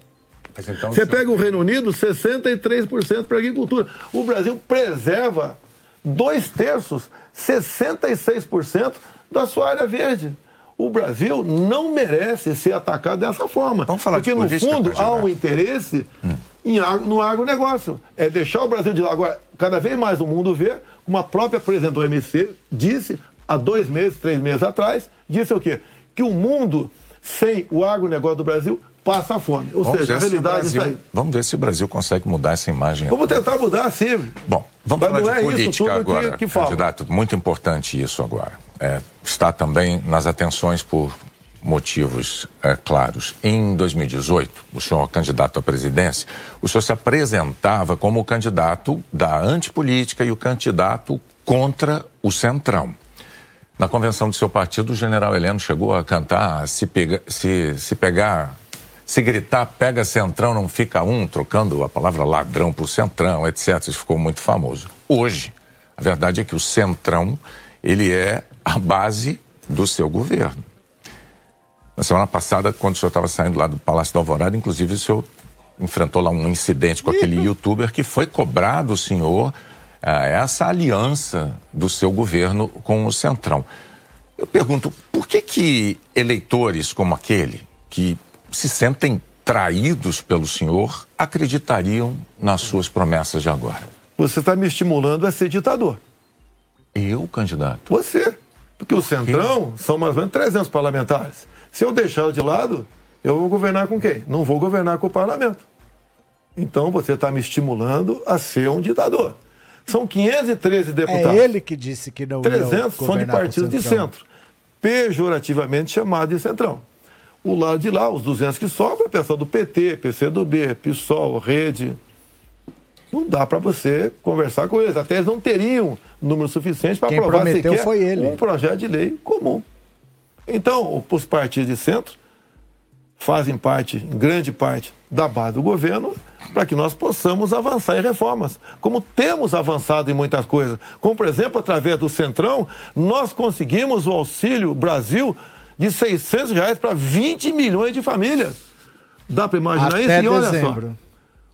D: Então, Você pega o Reino Unido, 63% para a agricultura. O Brasil preserva dois terços, 66% da sua área verde. O Brasil não merece ser atacado dessa forma. Vamos falar porque, no fundo, há um interesse hum. em, no agronegócio. É deixar o Brasil de lado. Agora, cada vez mais o mundo vê, como a própria presidente do OMC disse há dois meses, três meses atrás, disse o quê? Que o mundo sem o agronegócio do Brasil passa fome. Ou vamos seja, a realidade Brasil, está aí.
B: Vamos ver se o Brasil consegue mudar essa imagem.
D: Vamos tentar mudar, sim.
B: Bom, vamos Mas falar de é política agora, que, que candidato. Muito importante isso agora. É, está também nas atenções por motivos é, claros. Em 2018, o senhor candidato à presidência, o senhor se apresentava como o candidato da antipolítica e o candidato contra o Centrão. Na convenção do seu partido, o general Heleno chegou a cantar se, pega, se, se pegar se gritar, pega centrão, não fica um, trocando a palavra ladrão por centrão, etc. Isso ficou muito famoso. Hoje, a verdade é que o centrão, ele é a base do seu governo. Na semana passada, quando o senhor estava saindo lá do Palácio da Alvorada, inclusive o senhor enfrentou lá um incidente com aquele youtuber que foi cobrado o senhor ah, essa aliança do seu governo com o Centrão. Eu pergunto, por que que eleitores como aquele, que se sentem traídos pelo senhor acreditariam nas suas promessas de agora?
D: Você está me estimulando a ser ditador.
B: Eu, candidato?
D: Você. Porque o Centrão são mais ou menos 300 parlamentares. Se eu deixar de lado, eu vou governar com quem? Não vou governar com o parlamento. Então você está me estimulando a ser um ditador. São 513 deputados.
A: É ele que disse que não
D: 300 são de partidos de centro, pejorativamente chamado de centrão. O lado de lá, os 200 que sobram, pessoal do PT, PCdoB, PSOL, Rede. Não dá para você conversar com eles. Até eles não teriam número suficiente para aprovar sequer
A: foi ele.
D: um projeto de lei comum. Então, os partidos de centro fazem parte, em grande parte, da base do governo para que nós possamos avançar em reformas. Como temos avançado em muitas coisas. Como, por exemplo, através do Centrão, nós conseguimos o Auxílio Brasil de 600 reais para 20 milhões de famílias. Dá para imaginar
A: Até
D: isso?
A: E olha dezembro.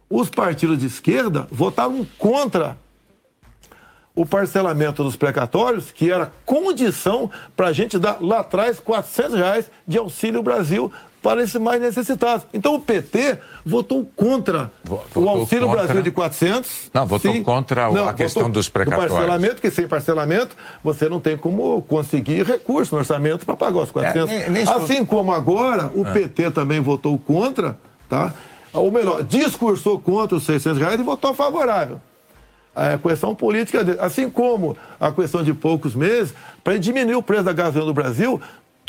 D: só, os partidos de esquerda votaram contra o parcelamento dos precatórios, que era condição para a gente dar lá atrás 400 reais de Auxílio Brasil para esses mais necessitados. Então o PT votou contra votou o Auxílio contra... Brasil de 400.
B: Não, votou sim. contra não, a questão dos precatórios.
D: Do parcelamento, que sem parcelamento você não tem como conseguir recurso no orçamento para pagar os 400. É, nem, nem assim como agora o é. PT também votou contra, tá? ou melhor, discursou contra os 600 reais e votou favorável. A questão política, assim como a questão de poucos meses, para diminuir o preço da gasolina no Brasil,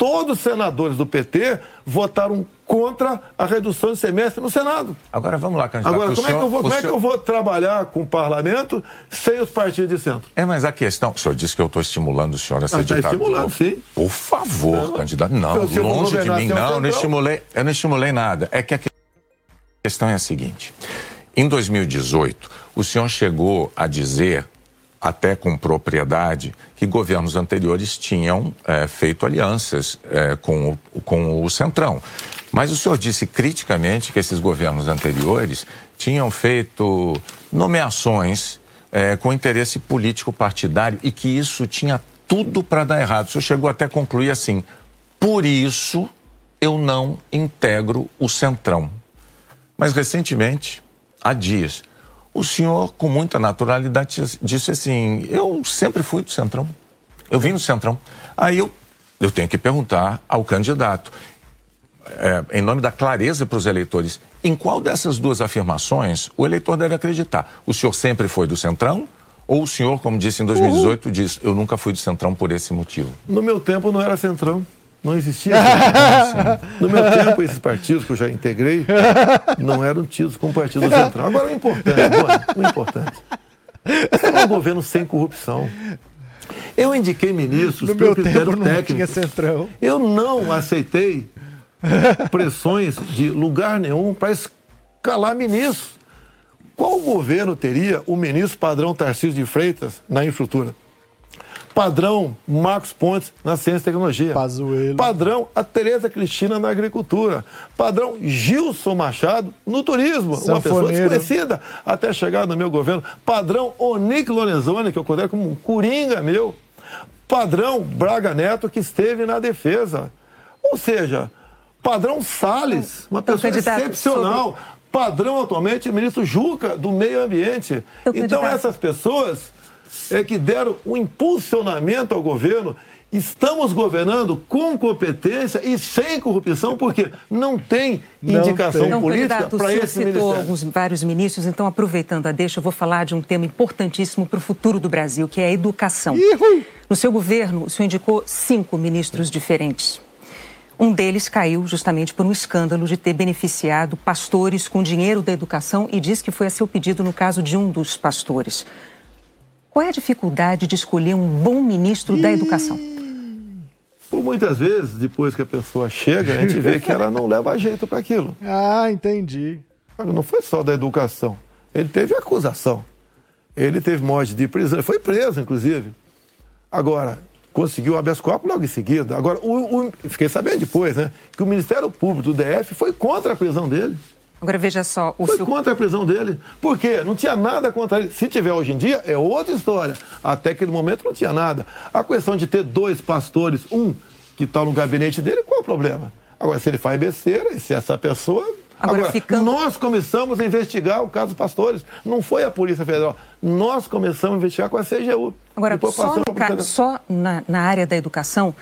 D: todos os senadores do PT votaram contra a redução de semestre no Senado.
B: Agora vamos lá, candidato.
D: Agora, como, senhor, é, que eu vou, como senhor... é que eu vou trabalhar com o parlamento sem os partidos de centro?
B: É, mas a questão. O senhor disse que eu estou estimulando o senhor a ser ah, tá
D: estimulando, sim.
B: Por favor, não, candidato. Não, longe de mim, não, não estimulei, eu não estimulei nada. É que a questão é a seguinte. Em 2018, o senhor chegou a dizer até com propriedade, que governos anteriores tinham é, feito alianças é, com, o, com o Centrão. Mas o senhor disse criticamente que esses governos anteriores tinham feito nomeações é, com interesse político partidário e que isso tinha tudo para dar errado. O senhor chegou até a concluir assim: por isso eu não integro o Centrão. Mas recentemente, há dias, o senhor, com muita naturalidade, disse assim: eu sempre fui do Centrão. Eu vim do Centrão. Aí eu, eu tenho que perguntar ao candidato, é, em nome da clareza para os eleitores, em qual dessas duas afirmações o eleitor deve acreditar? O senhor sempre foi do Centrão? Ou o senhor, como disse em 2018, uhum. diz: eu nunca fui do Centrão por esse motivo?
D: No meu tempo não era Centrão. Não existia. no meu tempo, esses partidos que eu já integrei não eram tidos como partido central. Agora, o importante, o importante é um governo sem corrupção. Eu indiquei ministros no pelo critério tempo técnico. Eu não aceitei pressões de lugar nenhum para escalar ministros. Qual governo teria o ministro padrão Tarcísio de Freitas na infraestrutura? Padrão Marcos Pontes na ciência e tecnologia. Pazuelo. Padrão a Tereza Cristina na agricultura. Padrão Gilson Machado no turismo. Sanfoneiro. Uma pessoa desconhecida até chegar no meu governo. Padrão Onic Lorenzoni, que eu considero como um coringa meu. Padrão Braga Neto, que esteve na defesa. Ou seja, padrão Salles, uma pessoa excepcional. Sobre... Padrão atualmente, ministro Juca, do meio ambiente. Então, essas pessoas é que deram um impulsionamento ao governo. Estamos governando com competência e sem corrupção, porque não tem não indicação tem. política para esse citou ministério.
C: Alguns, vários ministros, então, aproveitando a deixa, eu vou falar de um tema importantíssimo para o futuro do Brasil, que é a educação. Ihu! No seu governo, o senhor indicou cinco ministros diferentes. Um deles caiu justamente por um escândalo de ter beneficiado pastores com dinheiro da educação e diz que foi a seu pedido no caso de um dos pastores. Qual é a dificuldade de escolher um bom ministro da educação?
D: Por muitas vezes, depois que a pessoa chega, a gente vê que ela não leva jeito para aquilo.
A: Ah, entendi.
D: Não foi só da educação. Ele teve acusação. Ele teve morte de prisão. Ele foi preso, inclusive. Agora, conseguiu o habeas corpus logo em seguida. Agora, o, o, fiquei sabendo depois, né? Que o Ministério Público do DF foi contra a prisão dele.
C: Agora veja só.
D: O Foi seu... contra a prisão dele. Por quê? Não tinha nada contra ele. Se tiver hoje em dia, é outra história. Até aquele momento não tinha nada. A questão de ter dois pastores, um que está no gabinete dele, qual é o problema? Agora, se ele faz besteira, e se essa pessoa. Agora, Agora ficando... nós começamos a investigar o caso dos pastores. Não foi a Polícia Federal. Nós começamos a investigar com a CGU.
C: Agora, só, ca... só na, na área da educação,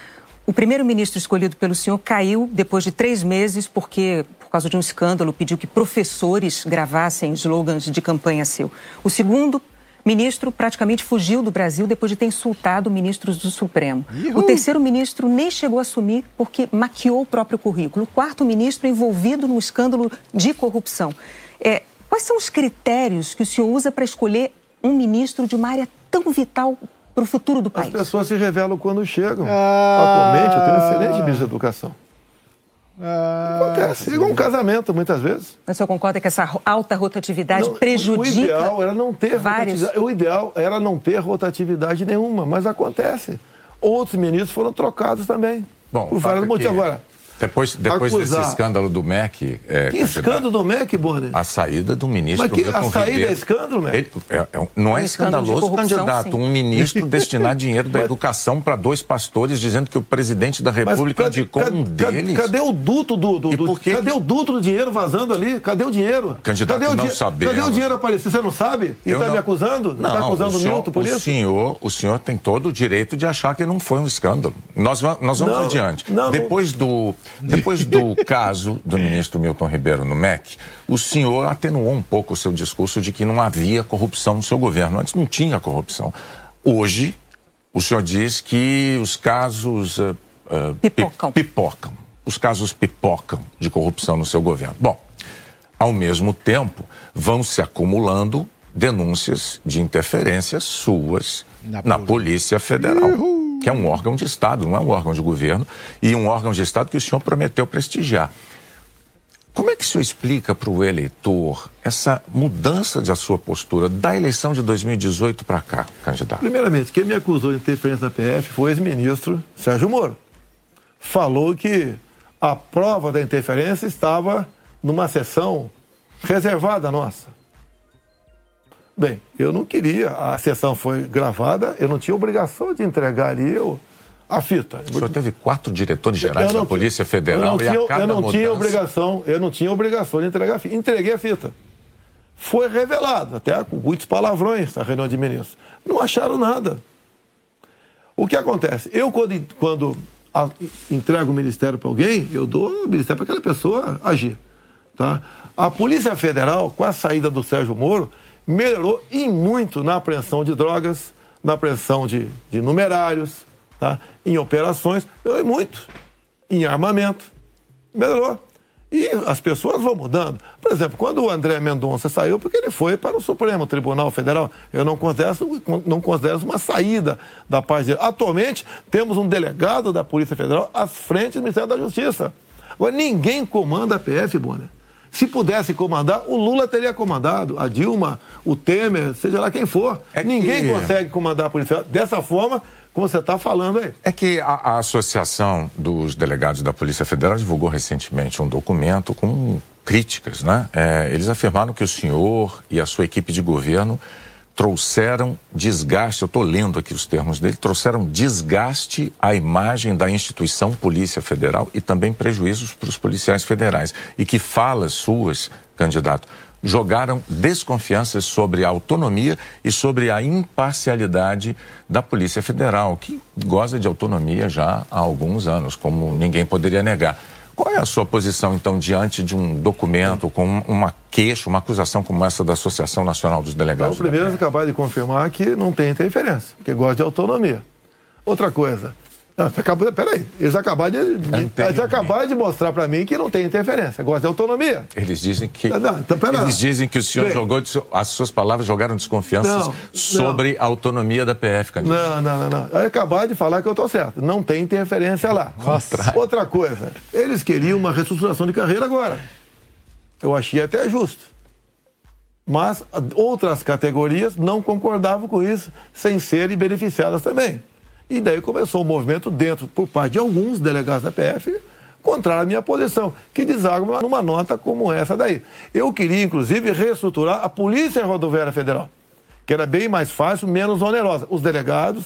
C: o primeiro-ministro escolhido pelo senhor caiu depois de três meses, porque por causa de um escândalo, pediu que professores gravassem slogans de campanha seu. O segundo ministro praticamente fugiu do Brasil depois de ter insultado ministros do Supremo. Uhul. O terceiro ministro nem chegou a assumir porque maquiou o próprio currículo. O quarto ministro envolvido no escândalo de corrupção. É, quais são os critérios que o senhor usa para escolher um ministro de uma área tão vital para o futuro do país?
D: As pessoas se revelam quando chegam. Ah. Atualmente, eu tenho um excelente ministro da Educação. Ah, Acontece, igual um casamento, muitas vezes.
C: Mas o senhor concorda que essa alta rotatividade não, prejudica? O
D: ideal era não ter vários... rotatividade. O ideal era não ter rotatividade nenhuma, mas acontece. Outros ministros foram trocados também. Bom, por vários motivos. Que... Agora,
B: Depois, depois acusar... desse escândalo do MEC.
D: É, que escândalo do MEC, Bonner?
B: A saída do ministro.
D: Mas que, a saída Ribeiro, é escândalo, MEC?
B: É, é, não é, é escandaloso, candidato. Sim. Um ministro destinar dinheiro da educação para dois pastores, dizendo que o presidente da República cadê, indicou cadê, um deles.
D: Cadê o duto do. do, do cadê o duto do dinheiro vazando ali? Cadê o dinheiro?
B: Candidato,
D: cadê o
B: não sabemos.
D: Cadê o dinheiro aparecer? Você não sabe? E está me acusando? Está acusando o Milton por
B: o
D: isso?
B: Senhor, o senhor tem todo o direito de achar que não foi um escândalo. Nós, nós vamos não, adiante. Não, depois do, depois do caso do ministro Milton Ribeiro no MEC, o senhor atenuou um pouco o seu discurso de que não havia corrupção no seu governo. Antes não tinha corrupção. Hoje, o senhor diz que os casos uh,
C: uh, pipocam.
B: pipocam. Os casos pipocam de corrupção no seu governo. Bom, ao mesmo tempo, vão se acumulando denúncias de interferências suas na, na Polícia Federal. Uhul que é um órgão de Estado, não é um órgão de governo, e um órgão de Estado que o senhor prometeu prestigiar. Como é que o senhor explica para o eleitor essa mudança da sua postura da eleição de 2018 para cá, candidato?
D: Primeiramente, quem me acusou de interferência da PF foi o ex-ministro Sérgio Moro. Falou que a prova da interferência estava numa sessão reservada nossa. Bem, eu não queria, a sessão foi gravada, eu não tinha obrigação de entregar ali eu, a fita.
B: O senhor teve quatro diretores gerais da Polícia Federal
D: eu não
B: tinha,
D: eu não
B: mudança...
D: tinha obrigação, eu não tinha obrigação de entregar a fita. Entreguei a fita. Foi revelado, até com muitos palavrões na reunião de ministros. Não acharam nada. O que acontece? Eu, quando, quando a, entrego o ministério para alguém, eu dou o ministério para aquela pessoa agir. Tá? A Polícia Federal, com a saída do Sérgio Moro, melhorou e muito na apreensão de drogas, na apreensão de, de numerários, tá? em operações, melhorou muito. Em armamento, melhorou. E as pessoas vão mudando. Por exemplo, quando o André Mendonça saiu, porque ele foi para o Supremo Tribunal Federal, eu não considero, não considero uma saída da paz dele. Atualmente, temos um delegado da Polícia Federal à frente do Ministério da Justiça. Agora, ninguém comanda a PF, Bonner. Se pudesse comandar, o Lula teria comandado, a Dilma, o Temer, seja lá quem for. É Ninguém que... consegue comandar a polícia dessa forma como você está falando aí.
B: É que a, a, Associação dos Delegados da Polícia Federal divulgou recentemente um documento com críticas, né? É, eles afirmaram que o senhor e a sua equipe de governo trouxeram desgaste, eu estou lendo aqui os termos dele, trouxeram desgaste à imagem da instituição Polícia Federal e também prejuízos para os policiais federais. E que falas suas, candidato, jogaram desconfianças sobre a autonomia e sobre a imparcialidade da Polícia Federal, que goza de autonomia já há alguns anos, como ninguém poderia negar. Qual é a sua posição, então, diante de um documento com uma queixa, uma acusação como essa da Associação Nacional dos Delegados?
D: Então, primeiro, acabar de confirmar que não tem interferência, que gosta de autonomia. Outra coisa, acabou, peraí, eles acabaram de, de eles acabaram de mostrar para mim que não tem interferência, gosta de autonomia.
B: Eles dizem que. Não, então, eles dizem que o senhor Bem, jogou, as suas palavras jogaram desconfiança não, sobre não. a autonomia da PF,
D: candidato. Não, não, não, não. Acabaram de falar que eu estou certo. Não tem interferência lá. Nossa. Outra coisa, eles queriam uma reestruturação de carreira agora. Eu achei até justo. Mas outras categorias não concordavam com isso, sem serem beneficiadas também. E daí começou o um movimento dentro, por parte de alguns delegados da PF, contrário à minha posição, que desagam numa nota como essa daí. Eu queria, inclusive, reestruturar a Polícia Rodoviária Federal, que era bem mais fácil, menos onerosa. Os delegados,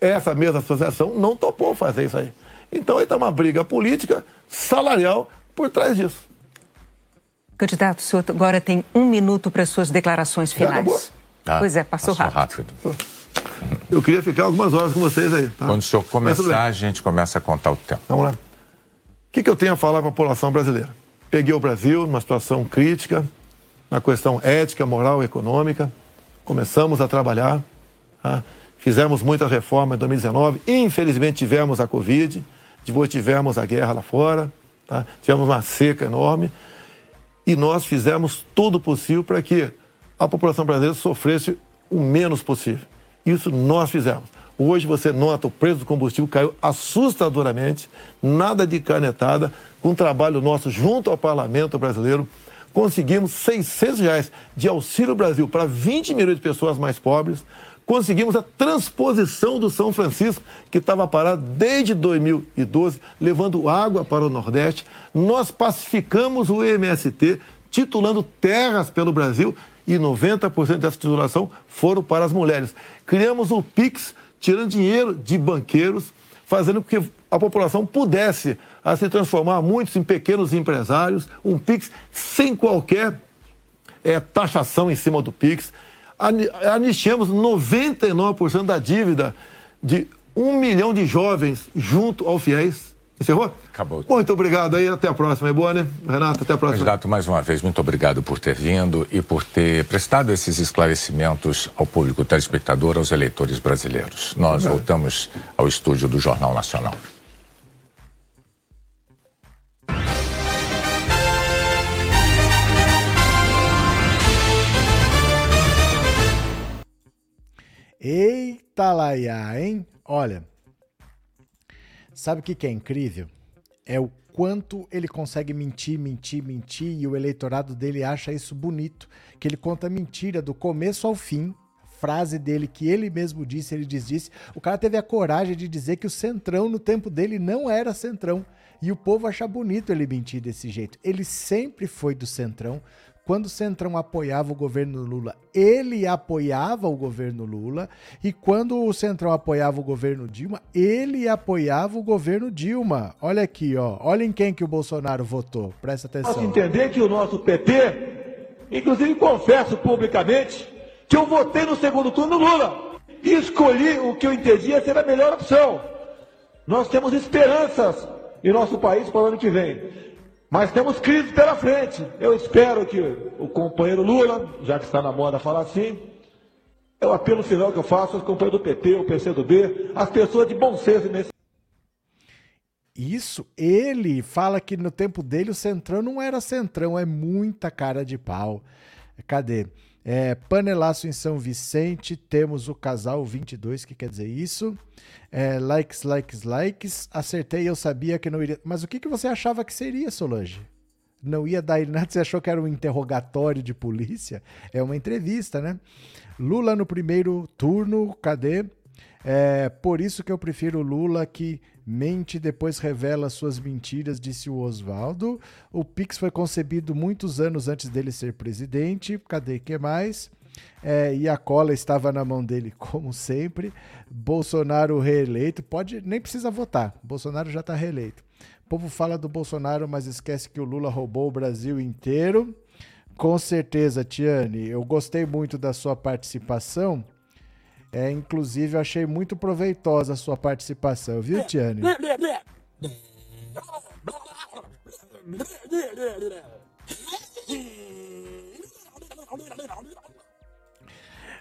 D: essa mesma associação, não topou fazer isso aí. Então, aí está uma briga política, salarial, por trás disso.
C: Candidato, o senhor agora tem um minuto para suas declarações finais.
B: Ah,
C: pois é, passou, passou rápido.
B: rápido.
D: Eu queria ficar algumas horas com vocês aí.
B: Tá? Quando o senhor começar, a gente começa a contar o tempo.
D: Vamos lá. O que, que eu tenho a falar para a população brasileira? Peguei o Brasil numa situação crítica, na questão ética, moral e econômica. Começamos a trabalhar. Tá? Fizemos muita reforma em 2019. Infelizmente tivemos a Covid, depois tivemos a guerra lá fora, tá? tivemos uma seca enorme. E nós fizemos tudo possível para que a população brasileira sofresse o menos possível. Isso nós fizemos. Hoje você nota o preço do combustível caiu assustadoramente, nada de canetada, com o trabalho nosso junto ao parlamento brasileiro, conseguimos 600 reais de Auxílio Brasil para 20 milhões de pessoas mais pobres, conseguimos a transposição do São Francisco, que estava parado desde 2012, levando água para o Nordeste. Nós pacificamos o MST, titulando terras pelo Brasil e 90% dessa titulação foram para as mulheres. Criamos o PIX, tirando dinheiro de banqueiros, fazendo com que a população pudesse a se transformar muitos em pequenos empresários, um PIX sem qualquer é, taxação em cima do PIX. Anistiamos 99% da dívida de um milhão de jovens junto ao FIES. Encerrou?
B: Acabou.
D: Muito obrigado aí, até a próxima. É boa, né? Renato, até a próxima.
B: Candidato, mais uma vez, muito obrigado por ter vindo e por ter prestado esses esclarecimentos ao público telespectador, aos eleitores brasileiros. Nós é. voltamos ao estúdio do Jornal Nacional.
A: Eita laiá, hein? Olha, sabe o que, que é incrível? É o quanto ele consegue mentir, mentir, mentir e o eleitorado dele acha isso bonito, que ele conta mentira do começo ao fim, frase dele que ele mesmo disse, ele diz disse. O cara teve a coragem de dizer que o Centrão no tempo dele não era Centrão. E o povo acha bonito ele mentir desse jeito. Ele sempre foi do Centrão, quando o Centrão apoiava o governo Lula, ele apoiava o governo Lula, e quando o Centrão apoiava o governo Dilma, ele apoiava o governo Dilma. Olha aqui, ó. Olhem quem que o Bolsonaro votou. Presta atenção.
E: Posso entender que o nosso PT, inclusive confesso publicamente, que eu votei no segundo turno Lula e escolhi o que eu entendia ser a melhor opção. Nós temos esperanças em nosso país para o ano que vem. Mas temos crise pela frente. Eu espero que o companheiro Lula, já que está na moda falar assim, é o apelo final que eu faço aos companheiros do PT, o PCdoB, as pessoas de bom senso nesse.
A: Isso, ele fala que no tempo dele o Centrão não era Centrão, é muita cara de pau. Cadê? É, panelaço em São Vicente, temos o casal 22, que quer dizer isso. É, likes, likes, likes. Acertei, eu sabia que não iria. Mas o que, que você achava que seria, Solange? Não ia dar nada? Você achou que era um interrogatório de polícia? É uma entrevista, né? Lula no primeiro turno, cadê? É por isso que eu prefiro Lula que mente depois revela suas mentiras, disse o Oswaldo. O Pix foi concebido muitos anos antes dele ser presidente. Cadê que mais? É, e a cola estava na mão dele, como sempre. Bolsonaro reeleito, pode nem precisa votar. Bolsonaro já está reeleito. O povo fala do Bolsonaro, mas esquece que o Lula roubou o Brasil inteiro. Com certeza, Tiane, eu gostei muito da sua participação. É, inclusive, eu achei muito proveitosa a sua participação, viu, Tiane?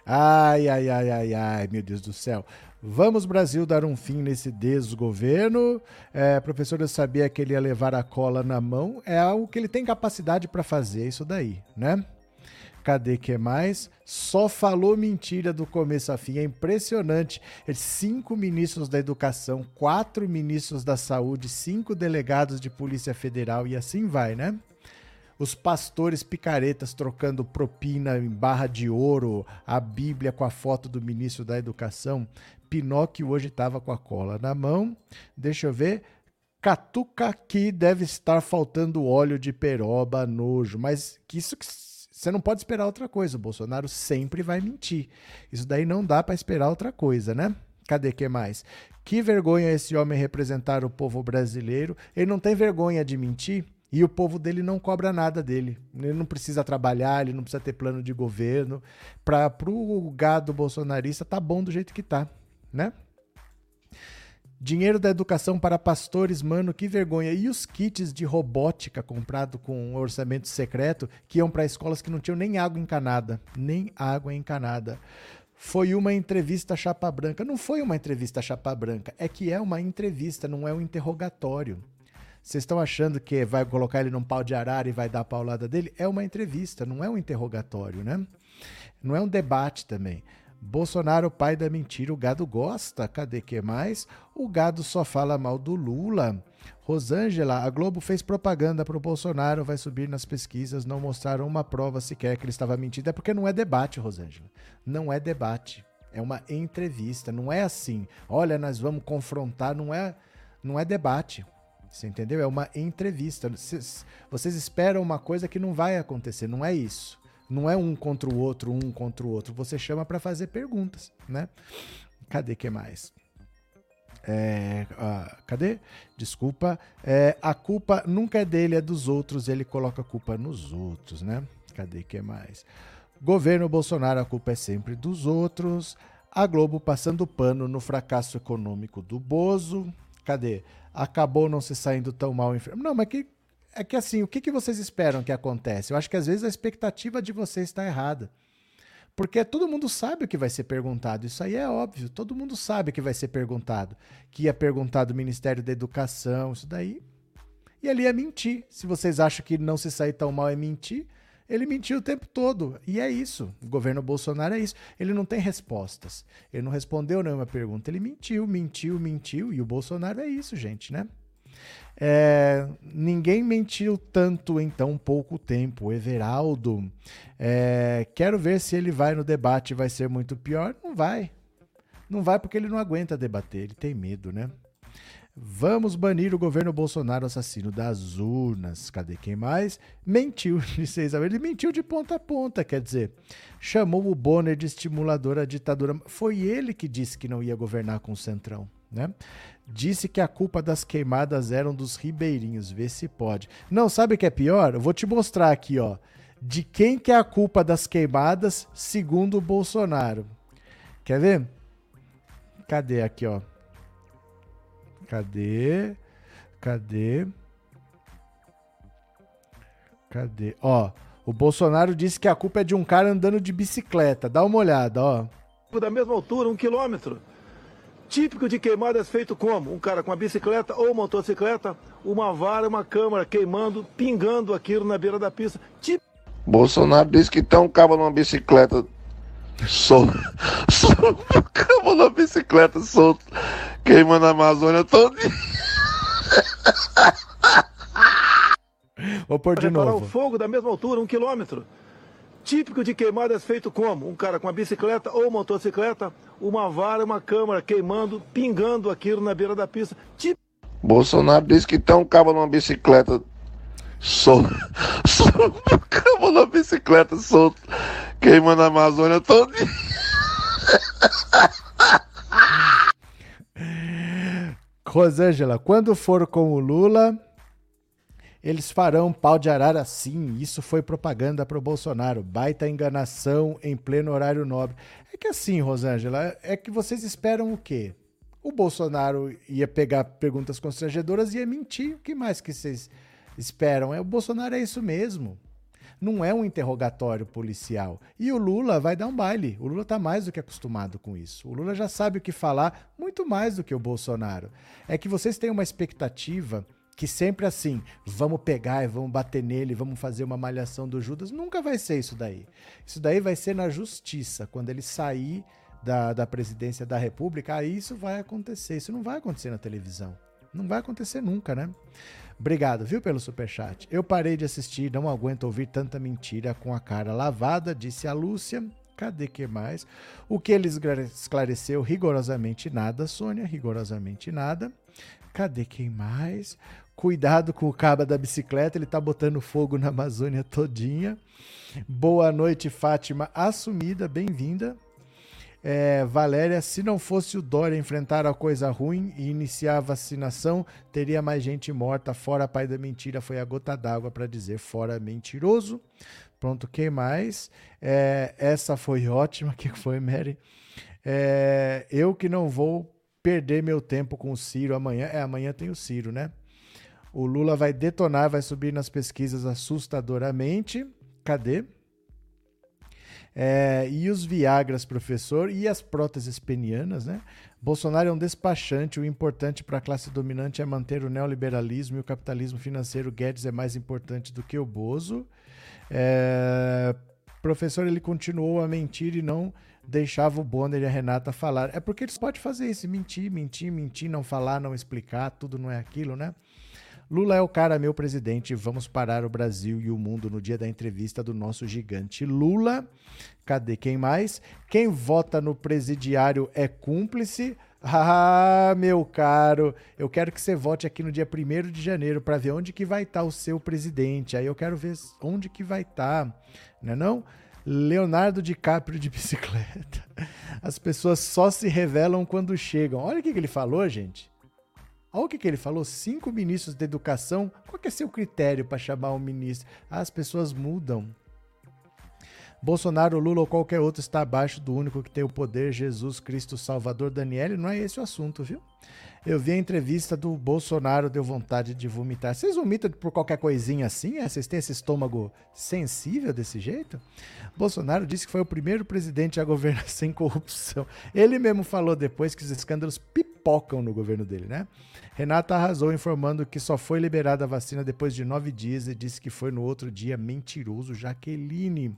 A: Ai, ai, ai, ai, ai, meu Deus do céu. Vamos, Brasil, dar um fim nesse desgoverno. É, professor, eu sabia que ele ia levar a cola na mão. É algo que ele tem capacidade para fazer, isso daí, né? Cadê que mais? Só falou mentira do começo a fim. É impressionante. Cinco ministros da educação, quatro ministros da saúde, cinco delegados de Polícia Federal e assim vai, né? Os pastores picaretas trocando propina em barra de ouro, a Bíblia com a foto do ministro da Educação. Pinóquio hoje estava com a cola na mão. Deixa eu ver. Catuca aqui deve estar faltando óleo de peroba, nojo. Mas que isso que você não pode esperar outra coisa. O Bolsonaro sempre vai mentir. Isso daí não dá para esperar outra coisa, né? Cadê que mais? Que vergonha esse homem representar o povo brasileiro. Ele não tem vergonha de mentir e o povo dele não cobra nada dele. Ele não precisa trabalhar, ele não precisa ter plano de governo. Para o gado bolsonarista tá bom do jeito que tá, né? Dinheiro da educação para pastores, mano, que vergonha. E os kits de robótica comprado com orçamento secreto que iam para escolas que não tinham nem água encanada, nem água encanada. Foi uma entrevista chapa branca. Não foi uma entrevista chapa branca, é que é uma entrevista, não é um interrogatório. Vocês estão achando que vai colocar ele num pau de arara e vai dar a paulada dele? É uma entrevista, não é um interrogatório, né? Não é um debate também. Bolsonaro, pai da mentira, o gado gosta. Cadê que mais? O gado só fala mal do Lula. Rosângela, a Globo fez propaganda para o Bolsonaro, vai subir nas pesquisas, não mostraram uma prova sequer que ele estava mentindo. É porque não é debate, Rosângela. Não é debate. É uma entrevista, não é assim. Olha, nós vamos confrontar, não é, não é debate. Você entendeu? É uma entrevista. Vocês, vocês esperam uma coisa que não vai acontecer, não é isso. Não é um contra o outro, um contra o outro. Você chama para fazer perguntas, né? Cadê que mais? É, ah, cadê? Desculpa. É, a culpa nunca é dele, é dos outros. Ele coloca a culpa nos outros, né? Cadê que mais? Governo Bolsonaro, a culpa é sempre dos outros. A Globo passando pano no fracasso econômico do Bozo. Cadê? Acabou não se saindo tão mal. Não, mas que, é que assim, o que, que vocês esperam que acontece? Eu acho que às vezes a expectativa de vocês está errada. Porque todo mundo sabe o que vai ser perguntado. Isso aí é óbvio. Todo mundo sabe que vai ser perguntado. Que ia perguntar do Ministério da Educação, isso daí. E ali é mentir. Se vocês acham que não se sair tão mal é mentir, ele mentiu o tempo todo. E é isso. O governo Bolsonaro é isso. Ele não tem respostas. Ele não respondeu nenhuma pergunta. Ele mentiu, mentiu, mentiu. E o Bolsonaro é isso, gente, né? É, ninguém mentiu tanto em tão pouco tempo. Everaldo, é, quero ver se ele vai no debate vai ser muito pior. Não vai. Não vai porque ele não aguenta debater, ele tem medo, né? Vamos banir o governo Bolsonaro assassino das urnas. Cadê quem mais? Mentiu, disse Isabel. Ele mentiu de ponta a ponta, quer dizer, chamou o Bonner de estimulador à ditadura. Foi ele que disse que não ia governar com o Centrão, né? Disse que a culpa das queimadas eram dos ribeirinhos. Vê se pode. Não, sabe o que é pior? Eu vou te mostrar aqui, ó. De quem que é a culpa das queimadas, segundo o Bolsonaro. Quer ver? Cadê aqui, ó? Cadê? Cadê? Cadê? Ó, o Bolsonaro disse que a culpa é de um cara andando de bicicleta. Dá uma olhada, ó.
D: Da mesma altura, um quilômetro. Típico de queimadas feito como? Um cara com uma bicicleta ou motocicleta, uma vara, uma câmera queimando, pingando aquilo na beira da pista. Típico...
F: Bolsonaro disse que tem um cabo numa bicicleta solto. solto um cabo numa bicicleta solto, queimando a Amazônia todo
A: Vou pôr de novo.
D: o fogo da mesma altura, um quilômetro. Típico de queimadas feito como? Um cara com uma bicicleta ou motocicleta, uma vara, uma câmera queimando, pingando aquilo na beira da pista. Típico...
F: Bolsonaro disse que tem um cabo numa bicicleta solto. solto um cabo numa bicicleta solto, queimando a Amazônia todo.
A: Rosângela, quando for com o Lula, eles farão pau de arara sim. Isso foi propaganda para o Bolsonaro. Baita enganação em pleno horário nobre. É que assim, Rosângela, é que vocês esperam o quê? O Bolsonaro ia pegar perguntas constrangedoras e ia mentir. O que mais que vocês esperam? É, o Bolsonaro é isso mesmo. Não é um interrogatório policial. E o Lula vai dar um baile. O Lula está mais do que acostumado com isso. O Lula já sabe o que falar, muito mais do que o Bolsonaro. É que vocês têm uma expectativa que sempre assim, vamos pegar e vamos bater nele, vamos fazer uma malhação do Judas, nunca vai ser isso daí. Isso daí vai ser na justiça, quando ele sair da, da presidência da República, aí isso vai acontecer. Isso não vai acontecer na televisão. Não vai acontecer nunca, né? Obrigado, viu, pelo superchat. Eu parei de assistir, não aguento ouvir tanta mentira com a cara lavada, disse a Lúcia. Cadê que mais? O que ele esclareceu rigorosamente nada, Sônia, rigorosamente nada. Cadê quem mais? Cuidado com o cabo da bicicleta, ele tá botando fogo na Amazônia todinha. Boa noite, Fátima assumida, bem-vinda. É, Valéria, se não fosse o Dória enfrentar a coisa ruim e iniciar a vacinação, teria mais gente morta. Fora pai da mentira, foi a gota d'água para dizer fora mentiroso. Pronto, quem mais? É, essa foi ótima, que foi, Mary? É, eu que não vou perder meu tempo com o Ciro amanhã. É, amanhã tem o Ciro, né? O Lula vai detonar, vai subir nas pesquisas assustadoramente. Cadê? É, e os Viagras, professor, e as próteses penianas, né? Bolsonaro é um despachante, o importante para a classe dominante é manter o neoliberalismo e o capitalismo financeiro. Guedes é mais importante do que o Bozo. É, professor, ele continuou a mentir e não deixava o Bonner e a Renata falar. É porque eles podem fazer isso, mentir, mentir, mentir, não falar, não explicar, tudo não é aquilo, né? Lula é o cara, meu presidente. Vamos parar o Brasil e o mundo no dia da entrevista do nosso gigante Lula. Cadê quem mais? Quem vota no presidiário é cúmplice. Ah, meu caro, eu quero que você vote aqui no dia 1 de janeiro para ver onde que vai estar tá o seu presidente. Aí eu quero ver onde que vai estar, tá, não é não? Leonardo DiCaprio de bicicleta. As pessoas só se revelam quando chegam. Olha o que, que ele falou, gente. Olha o que, que ele falou: cinco ministros de educação. Qual que é seu critério para chamar um ministro? As pessoas mudam. Bolsonaro, Lula ou qualquer outro está abaixo do único que tem o poder, Jesus Cristo Salvador Daniel. Não é esse o assunto, viu? Eu vi a entrevista do Bolsonaro, deu vontade de vomitar. Vocês vomitam por qualquer coisinha assim? É? Vocês têm esse estômago sensível desse jeito? Bolsonaro disse que foi o primeiro presidente a governar sem corrupção. Ele mesmo falou depois que os escândalos pipocam no governo dele, né? Renata arrasou informando que só foi liberada a vacina depois de nove dias e disse que foi no outro dia mentiroso. Jaqueline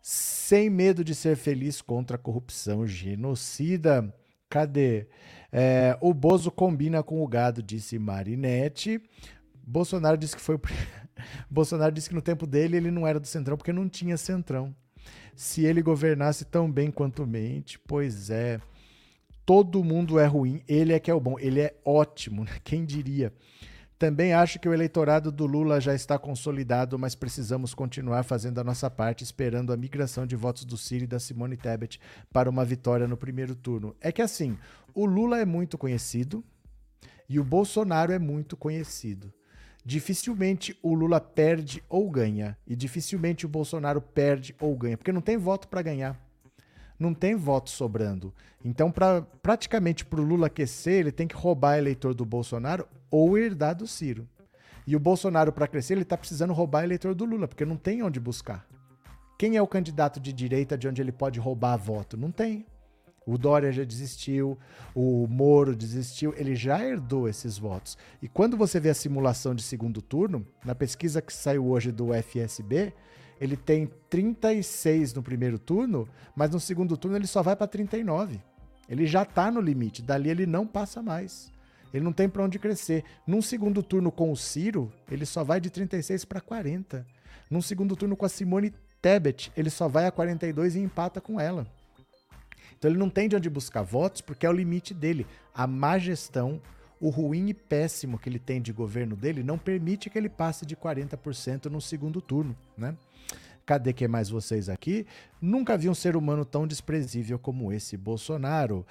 A: sem medo de ser feliz contra a corrupção genocida. Cadê? É, o Bozo combina com o gado, disse Marinette. Bolsonaro disse que foi. Bolsonaro disse que no tempo dele ele não era do Centrão porque não tinha Centrão. Se ele governasse tão bem quanto mente, pois é. Todo mundo é ruim, ele é que é o bom, ele é ótimo, né? quem diria? Também acho que o eleitorado do Lula já está consolidado, mas precisamos continuar fazendo a nossa parte, esperando a migração de votos do Ciro e da Simone Tebet para uma vitória no primeiro turno. É que assim, o Lula é muito conhecido e o Bolsonaro é muito conhecido. Dificilmente o Lula perde ou ganha, e dificilmente o Bolsonaro perde ou ganha, porque não tem voto para ganhar não tem voto sobrando. Então, pra, praticamente para o Lula aquecer, ele tem que roubar eleitor do Bolsonaro ou herdar do Ciro. E o Bolsonaro, para crescer, ele está precisando roubar eleitor do Lula, porque não tem onde buscar. Quem é o candidato de direita de onde ele pode roubar voto? Não tem. O Dória já desistiu, o Moro desistiu, ele já herdou esses votos. E quando você vê a simulação de segundo turno, na pesquisa que saiu hoje do FSB, ele tem 36 no primeiro turno, mas no segundo turno ele só vai para 39. Ele já está no limite, dali ele não passa mais. Ele não tem para onde crescer. Num segundo turno com o Ciro, ele só vai de 36 para 40. Num segundo turno com a Simone Tebet, ele só vai a 42 e empata com ela. Então ele não tem de onde buscar votos porque é o limite dele. A má gestão, o ruim e péssimo que ele tem de governo dele não permite que ele passe de 40% no segundo turno, né? Cadê que mais vocês aqui? Nunca vi um ser humano tão desprezível como esse Bolsonaro.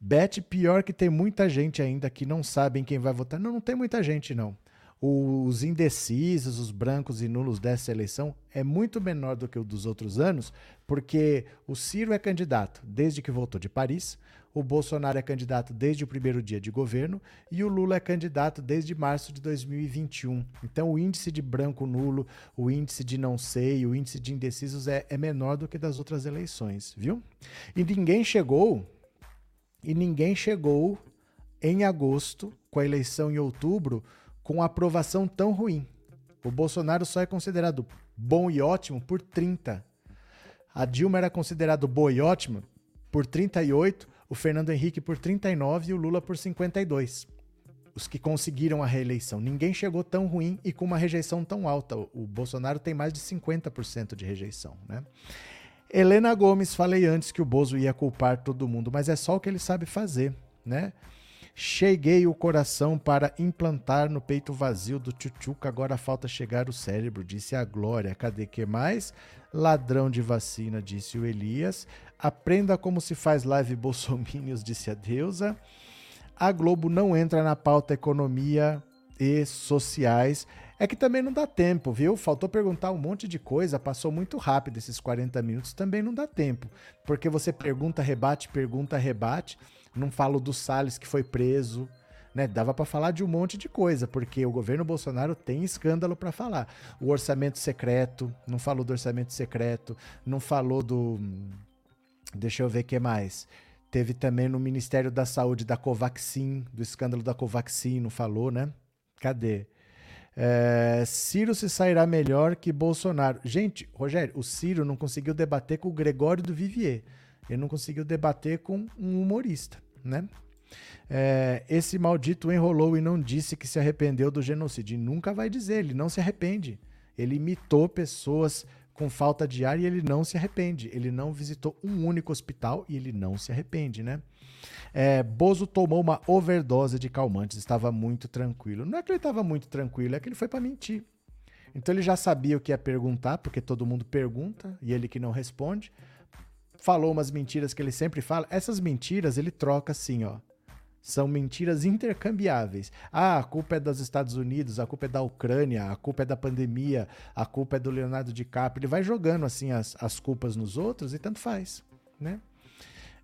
A: Beth, pior que tem muita gente ainda que não sabem quem vai votar. Não, não tem muita gente, não. Os indecisos, os brancos e nulos dessa eleição é muito menor do que o dos outros anos, porque o Ciro é candidato desde que voltou de Paris, o Bolsonaro é candidato desde o primeiro dia de governo e o Lula é candidato desde março de 2021. Então o índice de branco nulo, o índice de não sei, o índice de indecisos é, é menor do que das outras eleições, viu? E ninguém chegou, e ninguém chegou em agosto, com a eleição em outubro, com aprovação tão ruim. O Bolsonaro só é considerado bom e ótimo por 30. A Dilma era considerado boa e ótima por 38, o Fernando Henrique por 39 e o Lula por 52. Os que conseguiram a reeleição. Ninguém chegou tão ruim e com uma rejeição tão alta. O Bolsonaro tem mais de 50% de rejeição, né? Helena Gomes, falei antes que o Bozo ia culpar todo mundo, mas é só o que ele sabe fazer, né? Cheguei o coração para implantar no peito vazio do tchutchuca, agora falta chegar o cérebro, disse a Glória. Cadê que mais? Ladrão de vacina, disse o Elias. Aprenda como se faz live bolsominions, disse a deusa. A Globo não entra na pauta economia e sociais. É que também não dá tempo, viu? Faltou perguntar um monte de coisa, passou muito rápido esses 40 minutos, também não dá tempo. Porque você pergunta, rebate, pergunta, rebate. Não falo do Salles que foi preso, né? Dava para falar de um monte de coisa, porque o governo Bolsonaro tem escândalo para falar. O orçamento secreto, não falou do orçamento secreto, não falou do Deixa eu ver o que mais. Teve também no Ministério da Saúde da Covaxin, do escândalo da Covaxin, não falou, né? Cadê? É, Ciro se sairá melhor que Bolsonaro. Gente, Rogério, o Ciro não conseguiu debater com o Gregório do Vivier. Ele não conseguiu debater com um humorista, né? É, esse maldito enrolou e não disse que se arrependeu do genocídio. E nunca vai dizer, ele não se arrepende. Ele imitou pessoas com falta de ar e ele não se arrepende. Ele não visitou um único hospital e ele não se arrepende, né? É, Bozo tomou uma overdose de calmantes, estava muito tranquilo. Não é que ele estava muito tranquilo, é que ele foi para mentir. Então ele já sabia o que ia perguntar, porque todo mundo pergunta e ele que não responde. Falou umas mentiras que ele sempre fala. Essas mentiras ele troca assim, ó. São mentiras intercambiáveis. Ah, a culpa é dos Estados Unidos, a culpa é da Ucrânia, a culpa é da pandemia, a culpa é do Leonardo DiCaprio. Ele vai jogando assim as, as culpas nos outros e tanto faz, né?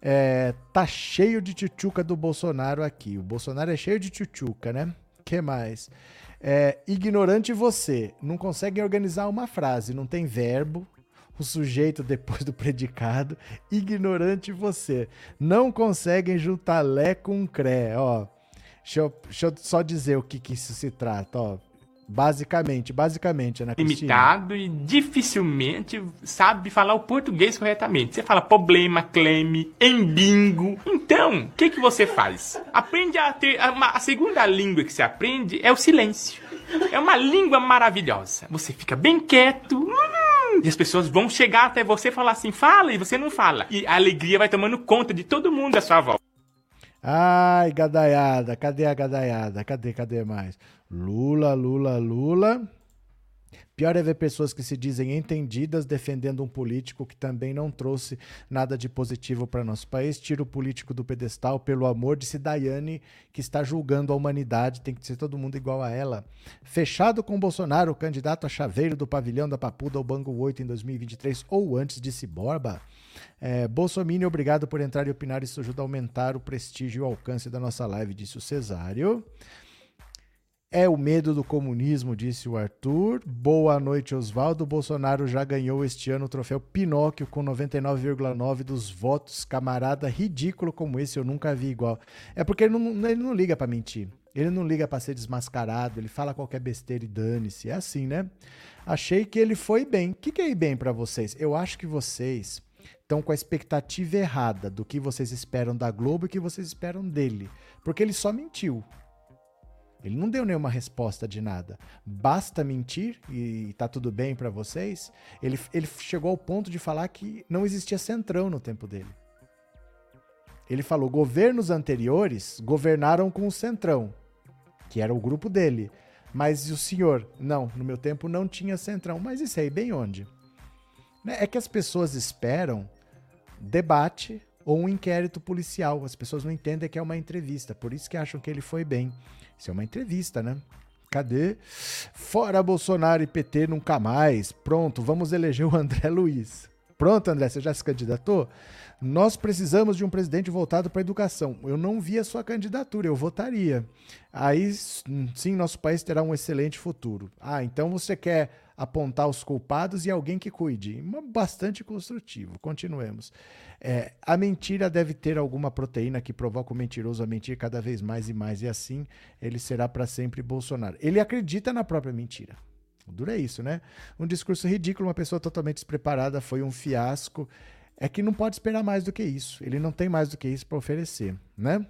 A: É, tá cheio de tchutchuca do Bolsonaro aqui. O Bolsonaro é cheio de tchutchuca, né? que mais? É, ignorante você. Não consegue organizar uma frase, não tem verbo, o sujeito depois do predicado, ignorante você. Não conseguem juntar lé com cré, ó. Deixa eu, deixa eu só dizer o que, que isso se trata, ó. Basicamente, basicamente, Ana
G: Cristina. Limitado e dificilmente sabe falar o português corretamente. Você fala problema, cleme, embingo. Então, o que, que você faz? Aprende a ter... A, a segunda língua que você aprende é o silêncio. É uma língua maravilhosa. Você fica bem quieto. Hum, e as pessoas vão chegar até você e falar assim, fala, e você não fala. E a alegria vai tomando conta de todo mundo à sua volta.
A: Ai, gadaiada, cadê a gadaiada? Cadê, cadê mais? Lula, Lula, Lula. Pior é ver pessoas que se dizem entendidas defendendo um político que também não trouxe nada de positivo para nosso país. Tira o político do pedestal pelo amor, de Daiane, que está julgando a humanidade. Tem que ser todo mundo igual a ela. Fechado com Bolsonaro, candidato a chaveiro do pavilhão da Papuda ao Banco 8 em 2023 ou antes, disse Borba. É, Bolsonaro, obrigado por entrar e opinar. Isso ajuda a aumentar o prestígio e o alcance da nossa live, disse o Cesário. É o medo do comunismo, disse o Arthur. Boa noite, Oswaldo. Bolsonaro já ganhou este ano o troféu Pinóquio com 99,9 dos votos. Camarada ridículo como esse, eu nunca vi igual. É porque ele não, ele não liga para mentir. Ele não liga para ser desmascarado, ele fala qualquer besteira e dane-se. É assim, né? Achei que ele foi bem. O que, que é ir bem para vocês? Eu acho que vocês estão com a expectativa errada do que vocês esperam da Globo e que vocês esperam dele. Porque ele só mentiu. Ele não deu nenhuma resposta de nada. Basta mentir e tá tudo bem para vocês. Ele, ele chegou ao ponto de falar que não existia centrão no tempo dele. Ele falou: governos anteriores governaram com o centrão, que era o grupo dele. Mas o senhor, não, no meu tempo não tinha centrão. Mas isso aí, bem onde? Né, é que as pessoas esperam debate ou um inquérito policial. As pessoas não entendem que é uma entrevista, por isso que acham que ele foi bem. Isso é uma entrevista, né? Cadê? Fora Bolsonaro e PT nunca mais. Pronto, vamos eleger o André Luiz. Pronto, André, você já se candidatou? Nós precisamos de um presidente voltado para a educação. Eu não vi a sua candidatura, eu votaria. Aí sim, nosso país terá um excelente futuro. Ah, então você quer apontar os culpados e alguém que cuide. Bastante construtivo. Continuemos. É, a mentira deve ter alguma proteína que provoca o mentiroso a mentir cada vez mais e mais, e assim ele será para sempre Bolsonaro. Ele acredita na própria mentira. O é isso, né? Um discurso ridículo, uma pessoa totalmente despreparada, foi um fiasco. É que não pode esperar mais do que isso. Ele não tem mais do que isso para oferecer, né?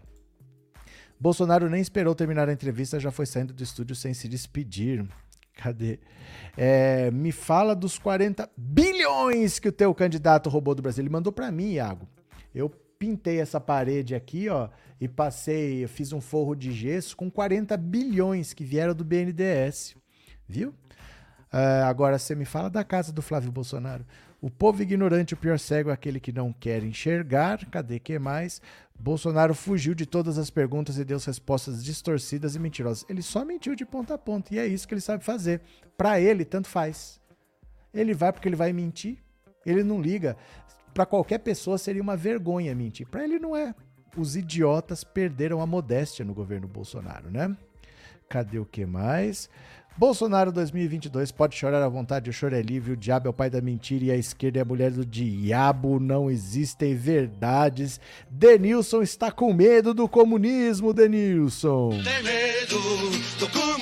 A: Bolsonaro nem esperou terminar a entrevista, já foi saindo do estúdio sem se despedir. Cadê? É, me fala dos 40 bilhões que o teu candidato roubou do Brasil. Ele mandou para mim, Iago. Eu pintei essa parede aqui, ó, e passei, fiz um forro de gesso com 40 bilhões que vieram do BNDES. Viu? Uh, agora você me fala da casa do Flávio Bolsonaro. O povo ignorante, o pior cego é aquele que não quer enxergar. Cadê que mais? Bolsonaro fugiu de todas as perguntas e deu respostas distorcidas e mentirosas. Ele só mentiu de ponta a ponta e é isso que ele sabe fazer. Para ele, tanto faz. Ele vai porque ele vai mentir. Ele não liga. Para qualquer pessoa seria uma vergonha mentir. Para ele não é. Os idiotas perderam a modéstia no governo Bolsonaro, né? Cadê o que mais? Bolsonaro 2022 pode chorar à vontade, o choro é livre, o diabo é o pai da mentira e a esquerda é a mulher do diabo, não existem verdades. Denilson está com medo do comunismo, Denilson. Tem medo do comunismo,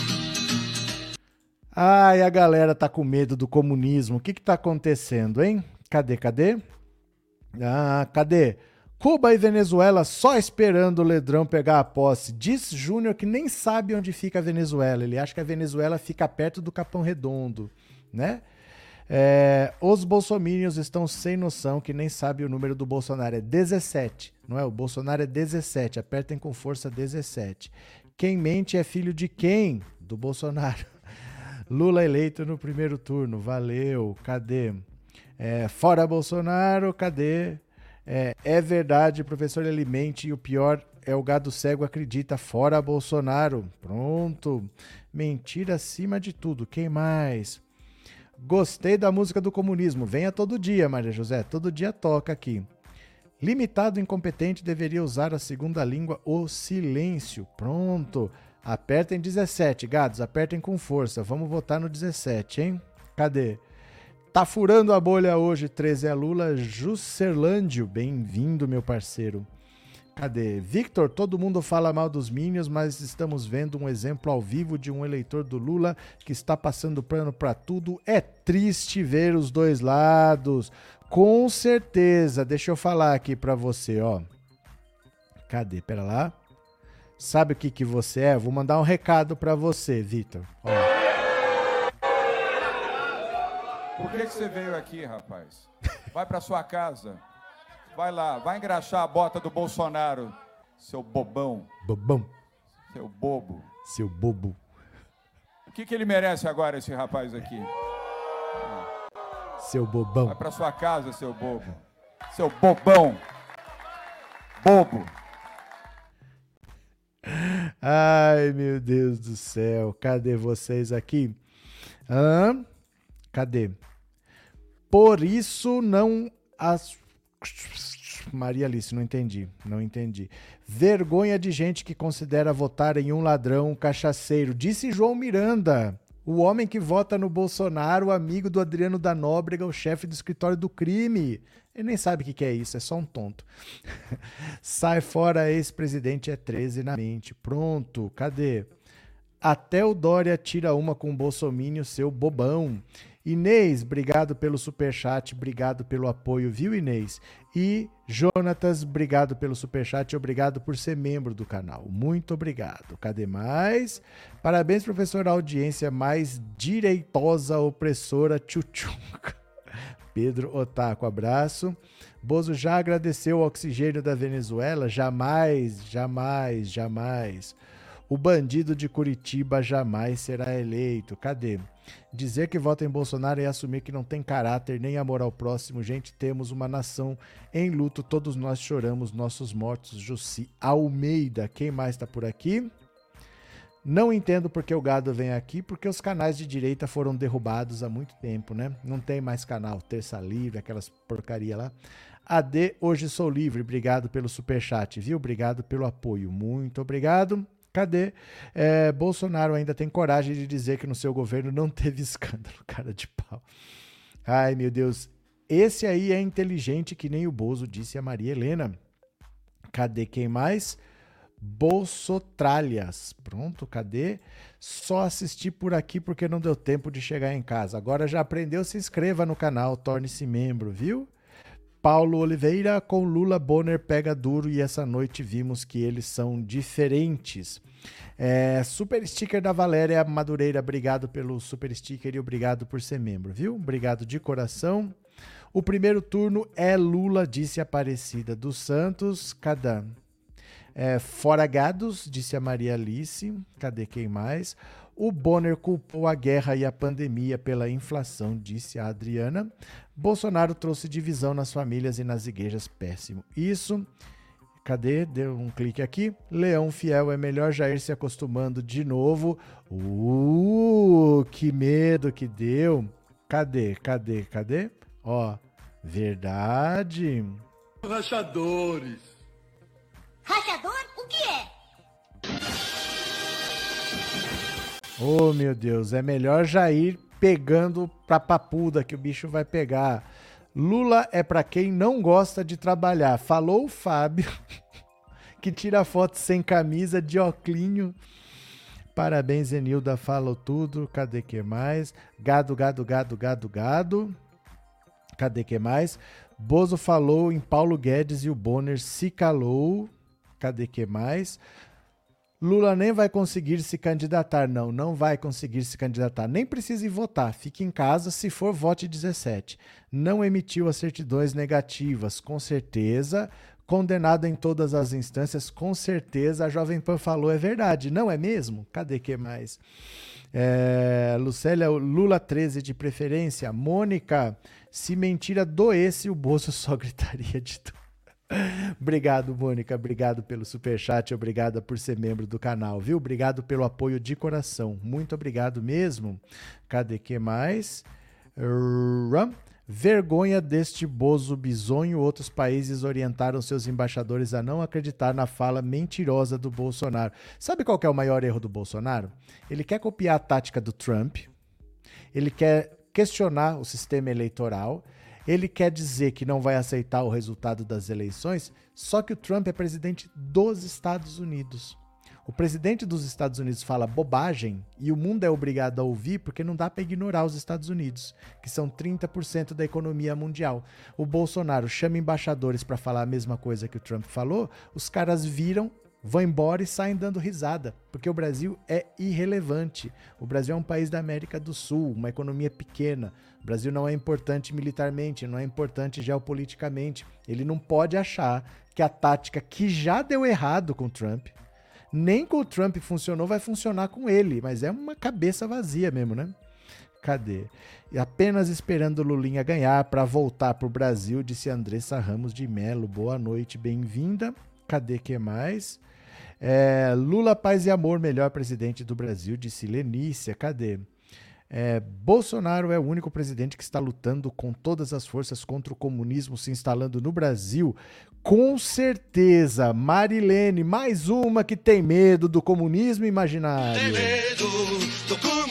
A: Ai, a galera tá com medo do comunismo. O que que tá acontecendo, hein? Cadê, cadê? Ah, cadê? Cuba e Venezuela só esperando o Ledrão pegar a posse. Diz Júnior que nem sabe onde fica a Venezuela. Ele acha que a Venezuela fica perto do Capão Redondo, né? É, os bolsomínios estão sem noção que nem sabe o número do Bolsonaro. É 17, não é? O Bolsonaro é 17. Apertem com força 17. Quem mente é filho de quem? Do Bolsonaro. Lula eleito no primeiro turno, valeu, cadê? É, fora Bolsonaro, cadê? É, é verdade, professor Alimente, e o pior é o gado cego acredita, fora Bolsonaro. Pronto. Mentira acima de tudo. Quem mais? Gostei da música do comunismo. Venha todo dia, Maria José. Todo dia toca aqui. Limitado incompetente deveria usar a segunda língua, o silêncio. Pronto. Apertem 17, gados, apertem com força. Vamos votar no 17, hein? Cadê? Tá furando a bolha hoje, 13 é Lula. Juscelândio, bem-vindo, meu parceiro. Cadê? Victor, todo mundo fala mal dos Minions, mas estamos vendo um exemplo ao vivo de um eleitor do Lula que está passando plano para tudo. É triste ver os dois lados. Com certeza. Deixa eu falar aqui para você, ó. Cadê? Pera lá. Sabe o que, que você é? Vou mandar um recado para você, Vitor.
H: Por que, que você veio aqui, rapaz? Vai para sua casa. Vai lá, vai engraxar a bota do Bolsonaro, seu bobão.
A: Bobão.
H: Seu bobo.
A: Seu bobo.
H: O que, que ele merece agora, esse rapaz aqui?
A: Seu bobão.
H: Vai para sua casa, seu bobo. Seu bobão. Bobo.
A: Ai, meu Deus do céu. Cadê vocês aqui? Hã? Cadê? Por isso não as. Maria Alice, não entendi. Não entendi. Vergonha de gente que considera votar em um ladrão, um cachaceiro. Disse João Miranda. O homem que vota no Bolsonaro, amigo do Adriano da Nóbrega, o chefe do escritório do crime. Ele nem sabe o que, é isso, é só um tonto. Sai fora, ex-presidente é 13 na mente. Pronto, cadê? Até o Dória tira uma com o Bolsonaro, seu bobão. Inês, obrigado pelo superchat, obrigado pelo apoio, viu, Inês? E Jonatas, obrigado pelo superchat, obrigado por ser membro do canal. Muito obrigado. Cadê mais? Parabéns, professor, audiência mais direitosa, opressora, tchutchunca. Pedro Otaco, abraço. Bozo já agradeceu o oxigênio da Venezuela? Jamais, jamais, jamais. O bandido de Curitiba jamais será eleito. Cadê? Dizer que vota em Bolsonaro é assumir que não tem caráter nem amor ao próximo. Gente, temos uma nação em luto, todos nós choramos nossos mortos. Jussi Almeida, quem mais está por aqui? Não entendo porque o gado vem aqui, porque os canais de direita foram derrubados há muito tempo, né? Não tem mais canal Terça Livre, aquelas porcaria lá. AD, hoje sou livre. Obrigado pelo superchat, viu? Obrigado pelo apoio. Muito obrigado. Cadê? É, Bolsonaro ainda tem coragem de dizer que no seu governo não teve escândalo, cara de pau. Ai, meu Deus. Esse aí é inteligente que nem o Bozo disse a Maria Helena. Cadê quem mais? Bolsotralhas. Pronto, cadê? Só assisti por aqui porque não deu tempo de chegar em casa. Agora já aprendeu, se inscreva no canal, torne-se membro, viu? Paulo Oliveira com Lula Bonner pega duro e essa noite vimos que eles são diferentes. É, super sticker da Valéria Madureira, obrigado pelo super sticker e obrigado por ser membro, viu? Obrigado de coração. O primeiro turno é Lula, disse Aparecida dos Santos. Cadê? É, fora gados, disse a Maria Alice. Cadê quem mais? O Bonner culpou a guerra e a pandemia pela inflação, disse a Adriana. Bolsonaro trouxe divisão nas famílias e nas igrejas, péssimo. Isso. Cadê? Deu um clique aqui. Leão Fiel é melhor já ir se acostumando de novo. Uh, que medo que deu. Cadê? Cadê? Cadê? Ó, verdade.
I: Rachadores.
J: Rachador? O que é?
A: Oh, meu Deus, é melhor já ir pegando pra papuda que o bicho vai pegar. Lula é para quem não gosta de trabalhar. Falou o Fábio, que tira foto sem camisa, de oclinho. Parabéns, Enilda, falou tudo. Cadê que mais? Gado, gado, gado, gado, gado. Cadê que mais? Bozo falou em Paulo Guedes e o Bonner se calou. Cadê que mais? Lula nem vai conseguir se candidatar, não, não vai conseguir se candidatar, nem precisa ir votar, fique em casa, se for, vote 17. Não emitiu as certidões negativas, com certeza, condenado em todas as instâncias, com certeza, a Jovem Pan falou, é verdade, não é mesmo? Cadê que mais? É, Lucélia, Lula 13 de preferência, Mônica, se mentira doesse, o bolso só gritaria de tudo obrigado, Mônica. Obrigado pelo super chat. Obrigada por ser membro do canal, viu? Obrigado pelo apoio de coração. Muito obrigado mesmo. Cadê que mais? Vergonha deste bozo bizonho. Outros países orientaram seus embaixadores a não acreditar na fala mentirosa do Bolsonaro. Sabe qual é o maior erro do Bolsonaro? Ele quer copiar a tática do Trump. Ele quer questionar o sistema eleitoral ele quer dizer que não vai aceitar o resultado das eleições, só que o Trump é presidente dos Estados Unidos. O presidente dos Estados Unidos fala bobagem e o mundo é obrigado a ouvir porque não dá para ignorar os Estados Unidos, que são 30% da economia mundial. O Bolsonaro chama embaixadores para falar a mesma coisa que o Trump falou, os caras viram vão embora e saem dando risada, porque o Brasil é irrelevante. O Brasil é um país da América do Sul, uma economia pequena. O Brasil não é importante militarmente, não é importante geopoliticamente. Ele não pode achar que a tática que já deu errado com o Trump, nem com o Trump funcionou, vai funcionar com ele. Mas é uma cabeça vazia mesmo, né? Cadê? E apenas esperando o Lulinha ganhar para voltar para o Brasil, disse Andressa Ramos de Melo. Boa noite, bem-vinda. Cadê que mais? É, Lula, paz e amor, melhor presidente do Brasil, disse Lenícia. Cadê? É, Bolsonaro é o único presidente que está lutando com todas as forças contra o comunismo se instalando no Brasil. Com certeza, Marilene, mais uma que tem medo do comunismo imaginário. Tem medo do comunismo,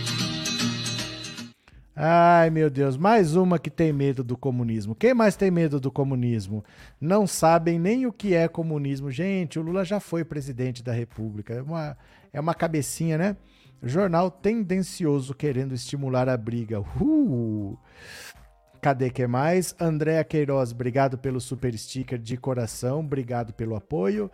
A: Ai, meu Deus, mais uma que tem medo do comunismo. Quem mais tem medo do comunismo? Não sabem nem o que é comunismo. Gente, o Lula já foi presidente da República. É uma, é uma cabecinha, né? Jornal tendencioso querendo estimular a briga. Uh! Cadê que mais? Andréa Queiroz, obrigado pelo super sticker de coração, obrigado pelo apoio.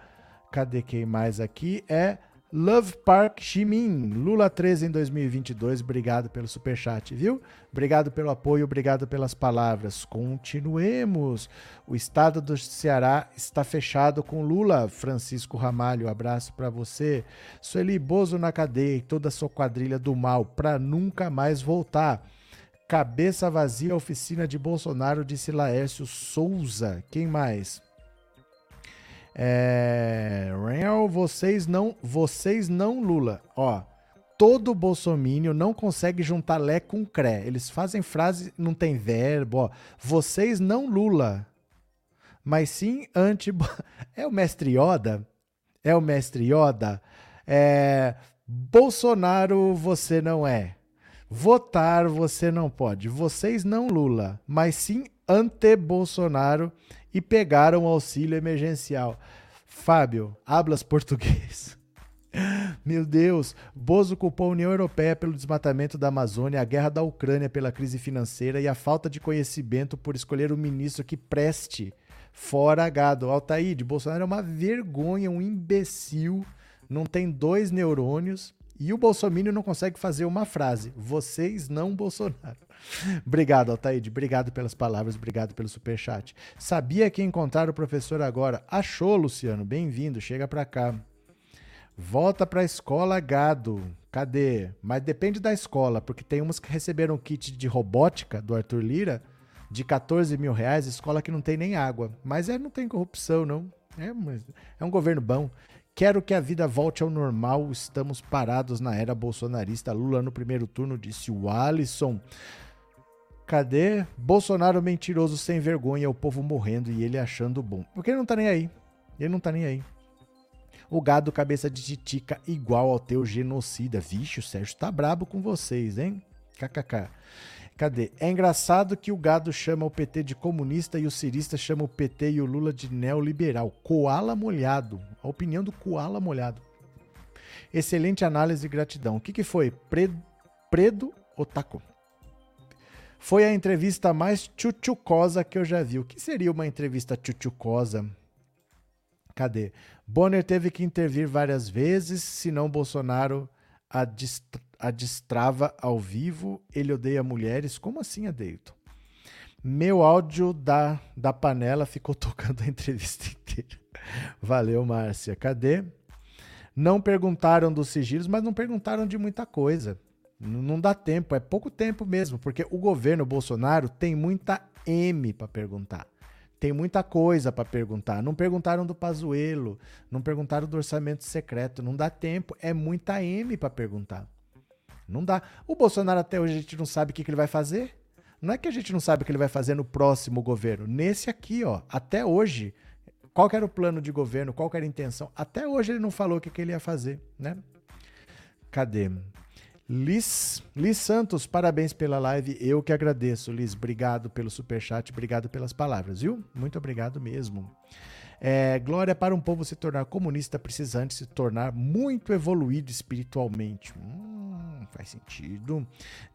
A: Cadê quem mais aqui? É Love Park Jimin, Lula 13 em 2022. Obrigado pelo superchat, viu? Obrigado pelo apoio, obrigado pelas palavras. Continuemos. O estado do Ceará está fechado com Lula. Francisco Ramalho, abraço para você. Sueli Bozo na cadeia e toda a sua quadrilha do mal para nunca mais voltar. Cabeça vazia, oficina de Bolsonaro, disse Laércio Souza. Quem mais? É, vocês não, vocês não Lula. Ó, todo bolsomínio não consegue juntar lé com cré. Eles fazem frase, não tem verbo, ó. Vocês não Lula. Mas sim anti É o mestre Yoda? É o mestre Yoda? É, Bolsonaro você não é. Votar você não pode. Vocês não Lula, mas sim ante Bolsonaro e pegaram o auxílio emergencial. Fábio, hablas português. Meu Deus, Bozo culpou a União Europeia pelo desmatamento da Amazônia, a guerra da Ucrânia pela crise financeira e a falta de conhecimento por escolher um ministro que preste. Fora gado. Altaíde, Bolsonaro é uma vergonha, um imbecil, não tem dois neurônios E o Bolsonaro não consegue fazer uma frase. Vocês não Bolsonaro. obrigado, Altaíde. Obrigado pelas palavras, obrigado pelo superchat. Sabia que encontrar o professor agora. Achou, Luciano. Bem-vindo. Chega pra cá. Volta pra escola, gado. Cadê? Mas depende da escola, porque tem umas que receberam kit de robótica do Arthur Lira de 14 mil reais, escola que não tem nem água. Mas é, não tem corrupção, não. É, é um governo bom. Quero que a vida volte ao normal. Estamos parados na era bolsonarista. Lula no primeiro turno, disse o Alisson. Cadê? Bolsonaro mentiroso sem vergonha, o povo morrendo e ele achando bom. Porque ele não tá nem aí. Ele não tá nem aí. O gado cabeça de titica igual ao teu genocida. Vixe, o Sérgio tá brabo com vocês, hein? KKK. Cadê? É engraçado que o gado chama o PT de comunista e o cirista chama o PT e o Lula de neoliberal. Koala molhado. A opinião do koala molhado. Excelente análise e gratidão. O que, que foi? Predo, predo Otaku. Foi a entrevista mais tchutchucosa que eu já vi. O que seria uma entrevista tchutchucosa? Cadê? Bonner teve que intervir várias vezes, senão Bolsonaro a destrava ao vivo, ele odeia mulheres. Como assim, Adeilton? Meu áudio da, da panela ficou tocando a entrevista inteira. Valeu, Márcia. Cadê? Não perguntaram dos sigilos, mas não perguntaram de muita coisa. Não dá tempo, é pouco tempo mesmo, porque o governo Bolsonaro tem muita M para perguntar. Tem muita coisa para perguntar. Não perguntaram do Pazuelo, não perguntaram do orçamento secreto, não dá tempo, é muita M para perguntar. Não dá. O Bolsonaro até hoje a gente não sabe o que, ele vai fazer. Não é que a gente não sabe o que ele vai fazer no próximo governo. Nesse aqui, ó, até hoje, qual era o plano de governo, qual era a intenção? Até hoje ele não falou o que, que ele ia fazer, né? Cadê? Liz, Liz Santos, parabéns pela live. Eu que agradeço, Liz. Obrigado pelo super chat, obrigado pelas palavras, viu? Muito obrigado mesmo. É, glória para um povo se tornar comunista precisa antes se tornar muito evoluído espiritualmente. Hum, faz sentido.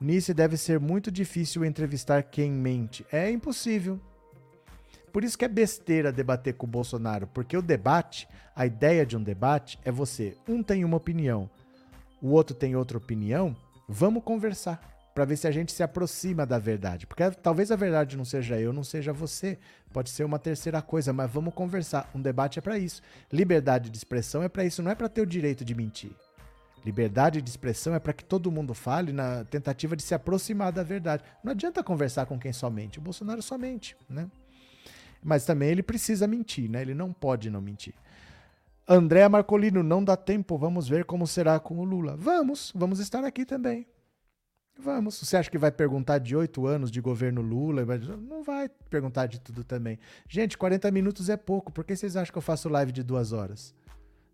A: Nisso deve ser muito difícil entrevistar quem mente. É impossível. Por isso que é besteira debater com o Bolsonaro, porque o debate, a ideia de um debate é você, um tem uma opinião, o outro tem outra opinião, vamos conversar para ver se a gente se aproxima da verdade. Porque talvez a verdade não seja eu, não seja você. Pode ser uma terceira coisa, mas vamos conversar. Um debate é para isso. Liberdade de expressão é para isso, não é para ter o direito de mentir. Liberdade de expressão é para que todo mundo fale na tentativa de se aproximar da verdade. Não adianta conversar com quem somente. O Bolsonaro somente, né? Mas também ele precisa mentir, né? Ele não pode não mentir. André Marcolino, não dá tempo, vamos ver como será com o Lula. Vamos, vamos estar aqui também. Vamos. Você acha que vai perguntar de oito anos de governo Lula? Não vai perguntar de tudo também. Gente, 40 minutos é pouco. Por que vocês acham que eu faço live de duas horas?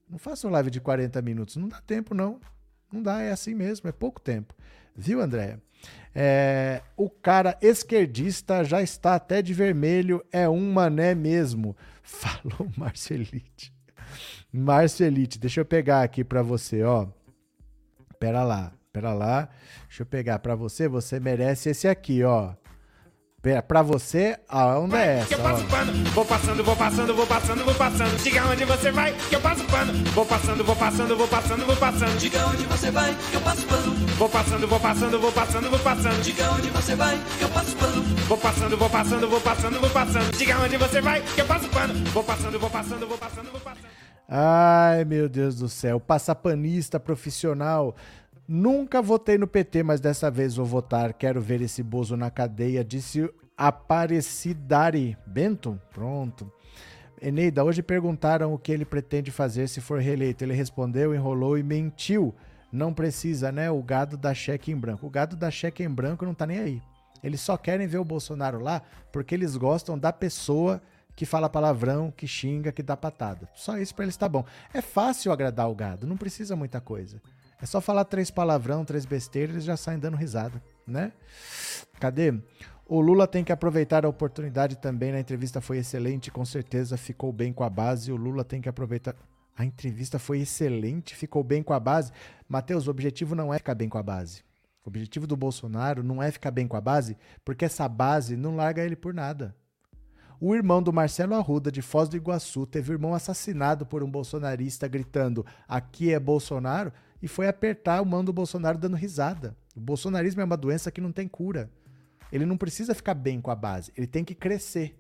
A: Não faço live de 40 minutos. Não dá tempo, não. Não dá, é assim mesmo, é pouco tempo. Viu, André? É, o cara esquerdista já está até de vermelho, é um mané mesmo. Falou Marcelite. Marcelite, deixa eu pegar aqui para você, ó. Pera lá. Pera lá. Deixa eu pegar para você. Você merece esse aqui, ó. Pera, pra você, a onda é essa.
K: Que eu passo pano, vou passando, vou passando, vou passando, vou passando. Diga onde você vai, que eu passo pano. Vou passando, vou passando, vou passando, vou passando. Diga onde você vai, que eu passo pano. Vou passando, vou passando, vou passando, vou passando. Diga onde você vai, que eu passo pano. Vou passando, vou passando, vou passando, vou passando. Diga onde você vai, que eu passo pano. Vou passando, vou passando, vou passando, vou passando.
A: Ai, meu Deus do céu. Passapanista profissional Nunca votei no PT, mas dessa vez vou votar. Quero ver esse Bozo na cadeia, disse Aparecidari Bento. Pronto. Eneida, hoje perguntaram o que ele pretende fazer se for reeleito. Ele respondeu, enrolou e mentiu. Não precisa, né? O gado da cheque em branco. O gado da cheque em branco não tá nem aí. Eles só querem ver o Bolsonaro lá porque eles gostam da pessoa que fala palavrão, que xinga, que dá patada. Só isso para eles tá bom. É fácil agradar o gado, não precisa muita coisa. É só falar três palavrão, três besteiras, eles já saem dando risada, né? Cadê? O Lula tem que aproveitar a oportunidade também. A entrevista foi excelente, com certeza ficou bem com a base. O Lula tem que aproveitar. A entrevista foi excelente, ficou bem com a base. Matheus, o objetivo não é ficar bem com a base. O objetivo do Bolsonaro não é ficar bem com a base, porque essa base não larga ele por nada. O irmão do Marcelo Arruda, de Foz do Iguaçu, teve o irmão assassinado por um bolsonarista gritando: aqui é Bolsonaro, e foi apertar o mão do Bolsonaro dando risada. O bolsonarismo é uma doença que não tem cura. Ele não precisa ficar bem com a base, ele tem que crescer.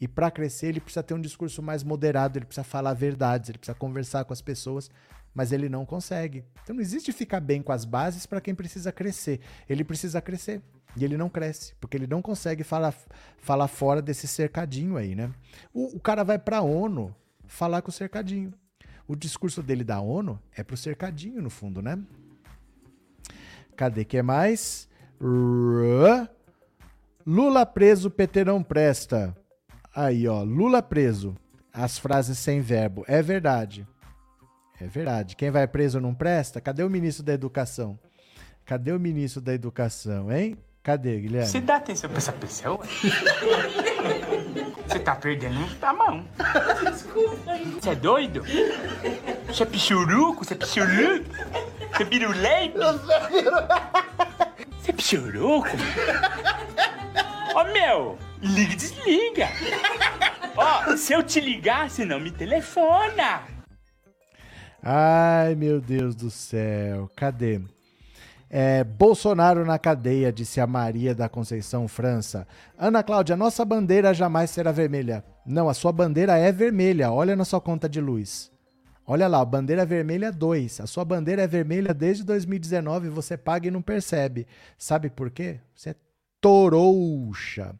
A: E para crescer, ele precisa ter um discurso mais moderado, ele precisa falar verdades, ele precisa conversar com as pessoas, mas ele não consegue. Então não existe ficar bem com as bases para quem precisa crescer. Ele precisa crescer. E ele não cresce, porque ele não consegue falar, falar fora desse cercadinho aí, né? O, o cara vai para a ONU falar com o cercadinho. O discurso dele da ONU é pro cercadinho, no fundo, né? Cadê que é mais? Lula preso, PT não presta. Aí, ó, Lula preso. As frases sem verbo. É verdade. É verdade. Quem vai preso não presta? Cadê o ministro da Educação? Cadê o ministro da Educação, hein? Cadê, Guilherme?
G: Você dá atenção pra essa pessoa? Você tá perdendo a mão. Desculpa. Você é doido? Você é pichuruco? Você é pichuruco? Você é biruleiro? Você é pichuruco? Ó, oh, meu, liga e desliga. Ó, oh, se eu te ligar, você não me telefona.
A: Ai, meu Deus do céu. Cadê? É, Bolsonaro na cadeia, disse a Maria da Conceição França. Ana Cláudia, nossa bandeira jamais será vermelha. Não, a sua bandeira é vermelha. Olha na sua conta de luz. Olha lá, bandeira vermelha 2. A sua bandeira é vermelha desde 2019 e você paga e não percebe. Sabe por quê? Você é torouxa.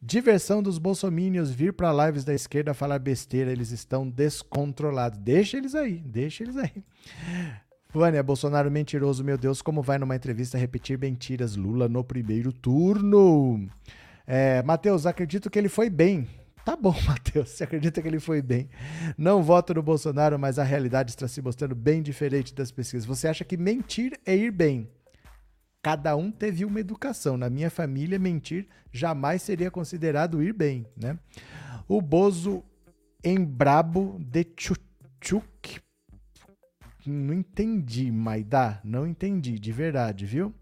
A: Diversão dos bolsomínios vir para lives da esquerda falar besteira, eles estão descontrolados. Deixa eles aí, deixa eles aí. Vânia, Bolsonaro mentiroso, meu Deus, como vai numa entrevista repetir mentiras? Lula no primeiro turno. É, Matheus, acredito que ele foi bem. Tá bom, Matheus, você acredita que ele foi bem. Não voto no Bolsonaro, mas a realidade está se mostrando bem diferente das pesquisas. Você acha que mentir é ir bem? Cada um teve uma educação. Na minha família, mentir jamais seria considerado ir bem, né? O Bozo em brabo de Chuchuk não entendi, Maidá. Não entendi, de verdade, viu?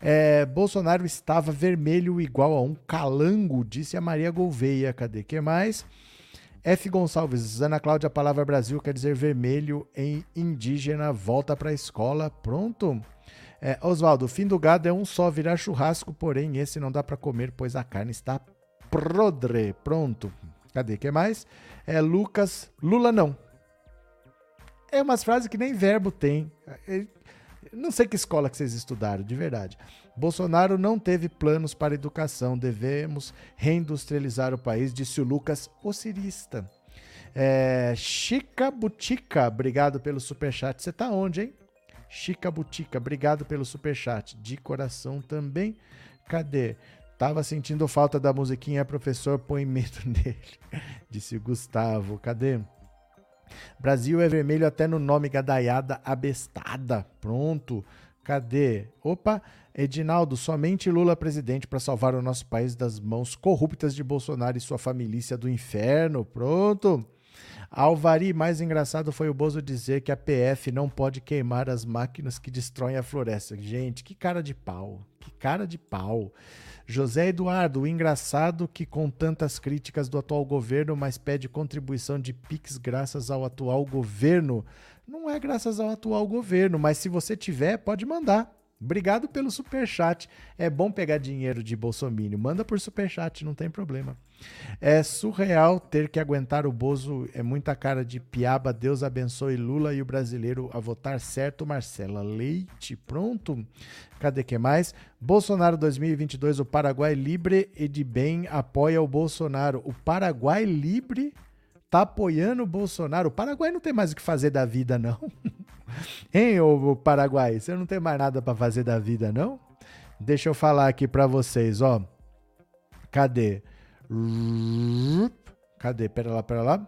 A: É, Bolsonaro estava vermelho igual a um calango, disse a Maria Gouveia. Cadê que mais? F. Gonçalves, Ana Cláudia, a palavra Brasil quer dizer vermelho em indígena, volta para a escola. Pronto? É, Oswaldo, fim do gado é um só, virar churrasco, porém esse não dá para comer, pois a carne está prodre. Pronto. Cadê que mais? É Lucas, Lula não. É umas frases que nem verbo tem. É, não sei que escola que vocês estudaram, de verdade. Bolsonaro não teve planos para educação. Devemos reindustrializar o país, disse o Lucas Ocirista. É, Chica Butica, obrigado pelo superchat. Você tá onde, hein? Chica Butica, obrigado pelo superchat. De coração também. Cadê? Tava sentindo falta da musiquinha, professor, põe medo nele. Disse Gustavo. Cadê? Brasil é vermelho até no nome gadaiada abestada. Pronto. Cadê? Opa, Edinaldo, somente Lula presidente para salvar o nosso país das mãos corruptas de Bolsonaro e sua família do inferno. Pronto. Alvari, mais engraçado foi o Bozo dizer que a PF não pode queimar as máquinas que destroem a floresta. Gente, que cara de pau. Que cara de pau. José Eduardo, o engraçado que com tantas críticas do atual governo, mas pede contribuição de Pix graças ao atual governo. Não é graças ao atual governo, mas se você tiver, pode mandar. Obrigado pelo super chat. É bom pegar dinheiro de Bolsonaro. Manda por super chat, não tem problema. É surreal ter que aguentar o Bozo. É muita cara de piaba. Deus abençoe Lula e o brasileiro a votar certo. Marcela Leite, pronto. Cadê que mais? Bolsonaro 2022. O Paraguai Libre e de bem apoia o Bolsonaro. O Paraguai Libre tá apoiando o Bolsonaro. O Paraguai não tem mais o que fazer da vida, não. hein, ô Paraguai? Você não tem mais nada para fazer da vida, não? Deixa eu falar aqui para vocês, ó. Cadê? Cadê? Pera lá, pera lá.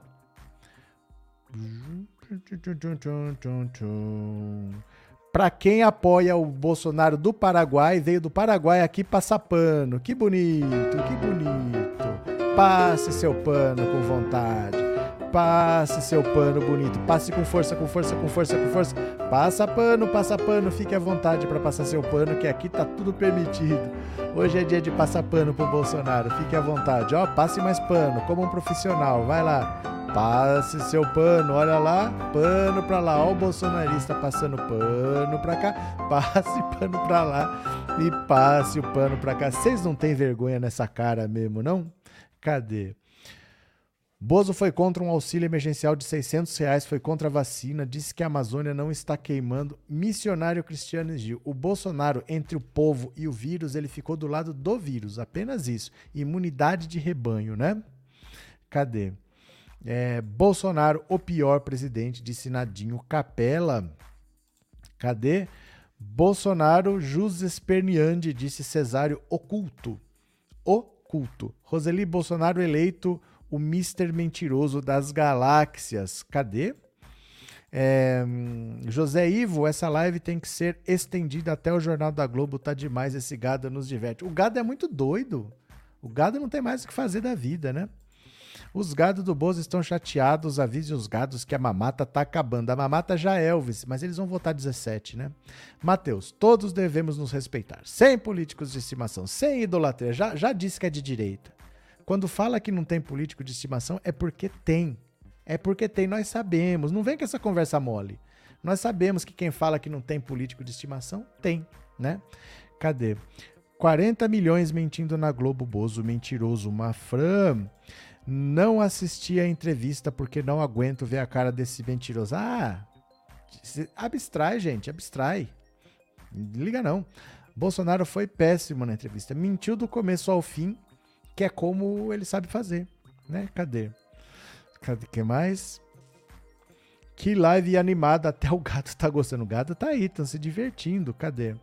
A: Para quem apoia o Bolsonaro do Paraguai, veio do Paraguai aqui passar pano. Que bonito, que bonito. Passe seu pano com vontade. Passe seu pano bonito. Passe com força, com força, com força, com força. Passa pano, passa pano. Fique à vontade para passar seu pano, que aqui tá tudo permitido. Hoje é dia de passar pano pro Bolsonaro. Fique à vontade. Ó, passe mais pano, como um profissional. Vai lá. Passe seu pano, olha lá, pano pra lá. Ó o bolsonarista passando pano pra cá, passe pano pra lá e passe o pano pra cá. Vocês não têm vergonha nessa cara mesmo, não? Cadê? Bozo foi contra um auxílio emergencial de 600 reais, foi contra a vacina, disse que a Amazônia não está queimando. Missionário Cristiano Gil. O Bolsonaro, entre o povo e o vírus, ele ficou do lado do vírus, apenas isso. Imunidade de rebanho, né? Cadê? É, Bolsonaro, o pior presidente, disse Nadinho Capela. Cadê? Bolsonaro, Jus Esperniandi, disse Cesário Oculto. Oculto. Roseli Bolsonaro eleito o Mister Mentiroso das Galáxias. Cadê? É, José Ivo, essa live tem que ser estendida até o Jornal da Globo, tá demais, esse gado nos diverte. O gado é muito doido. O gado não tem mais o que fazer da vida, né? Os gados do Bozo estão chateados, avise os gados que a mamata tá acabando. A mamata já é Elvis, mas eles vão votar 17, né? Mateus, todos devemos nos respeitar. Sem políticos de estimação, sem idolatria. Já, já disse que é de direita. Quando fala que não tem político de estimação, é porque tem. É porque tem, nós sabemos. Não vem com essa conversa mole. Nós sabemos que quem fala que não tem político de estimação, tem, né? Cadê? 40 milhões mentindo na Globo Bozo, mentiroso. Mafran, não assisti a entrevista porque não aguento ver a cara desse mentiroso. Ah, abstrai, gente, abstrai. Liga não. Bolsonaro foi péssimo na entrevista. Mentiu do começo ao fim que é como ele sabe fazer, né? Cadê? Cadê que mais? Que live animada, até o gato tá gostando. O gato tá aí, estão se divertindo. Cadê?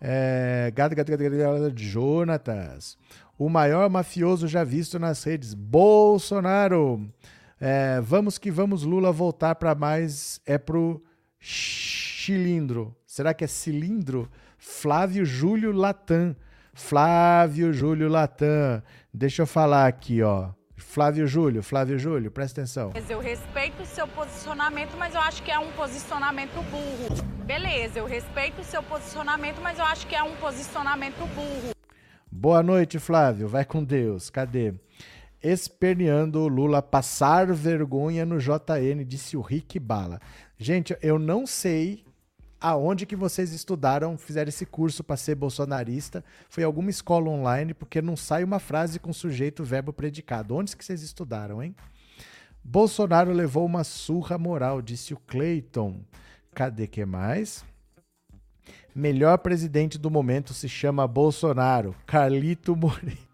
A: É, gato, gato, gato, gato, Jonatas. O maior mafioso já visto nas redes. Bolsonaro. É, vamos que vamos, Lula voltar para mais. É pro cilindro. Será que é cilindro? Flávio Júlio Latam. Flávio Júlio Latam. Deixa eu falar aqui, ó. Flávio Júlio, Flávio Júlio, presta atenção.
L: Eu respeito o seu posicionamento, mas eu acho que é um posicionamento burro. Beleza, eu respeito o seu posicionamento, mas eu acho que é um posicionamento burro.
A: Boa noite, Flávio. Vai com Deus. Cadê? Esperneando Lula passar vergonha no JN, disse o Rick Bala. Gente, eu não sei aonde que vocês estudaram, fizeram esse curso para ser bolsonarista? Foi alguma escola online, porque não sai uma frase com sujeito, verbo, predicado. Onde que vocês estudaram, hein? Bolsonaro levou uma surra moral, disse o Clayton. Cadê que mais? Melhor presidente do momento se chama Bolsonaro. Carlito Moreira.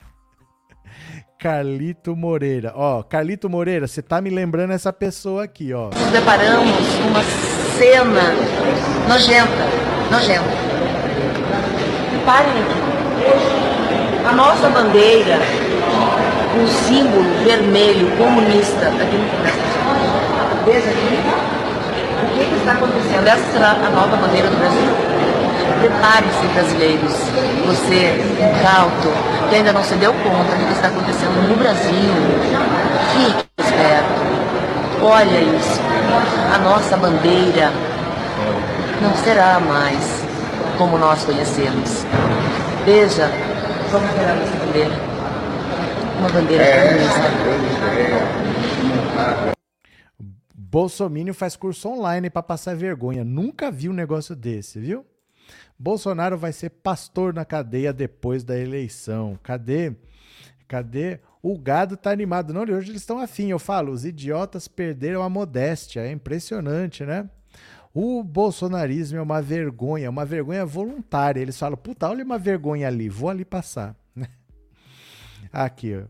A: Carlito Moreira. Ó, Carlito Moreira, você tá me lembrando essa pessoa aqui, ó.
M: Nos deparamos com uma cena nojenta, nojenta. Reparem aqui. A nossa bandeira, o símbolo vermelho comunista aqui no Veja aqui. O que, que está acontecendo? Essa será a nova bandeira do Brasil. Prepare-se, brasileiros. Você, incauto, que ainda não se deu conta do que está acontecendo no Brasil. Fique esperto. Olha isso. A nossa bandeira não será mais como nós conhecemos. Veja, vamos ver a nossa bandeira. Uma bandeira é, comunista.
A: Bolsonaro faz curso online para passar vergonha. Nunca vi um negócio desse, viu? Bolsonaro vai ser pastor na cadeia depois da eleição. Cadê? Cadê? O gado tá animado. Não, hoje eles estão afim. Eu falo, os idiotas perderam a modéstia. É impressionante, né? O bolsonarismo é uma vergonha, uma vergonha voluntária. Eles falam, puta, olha uma vergonha ali, vou ali passar. Aqui, ó.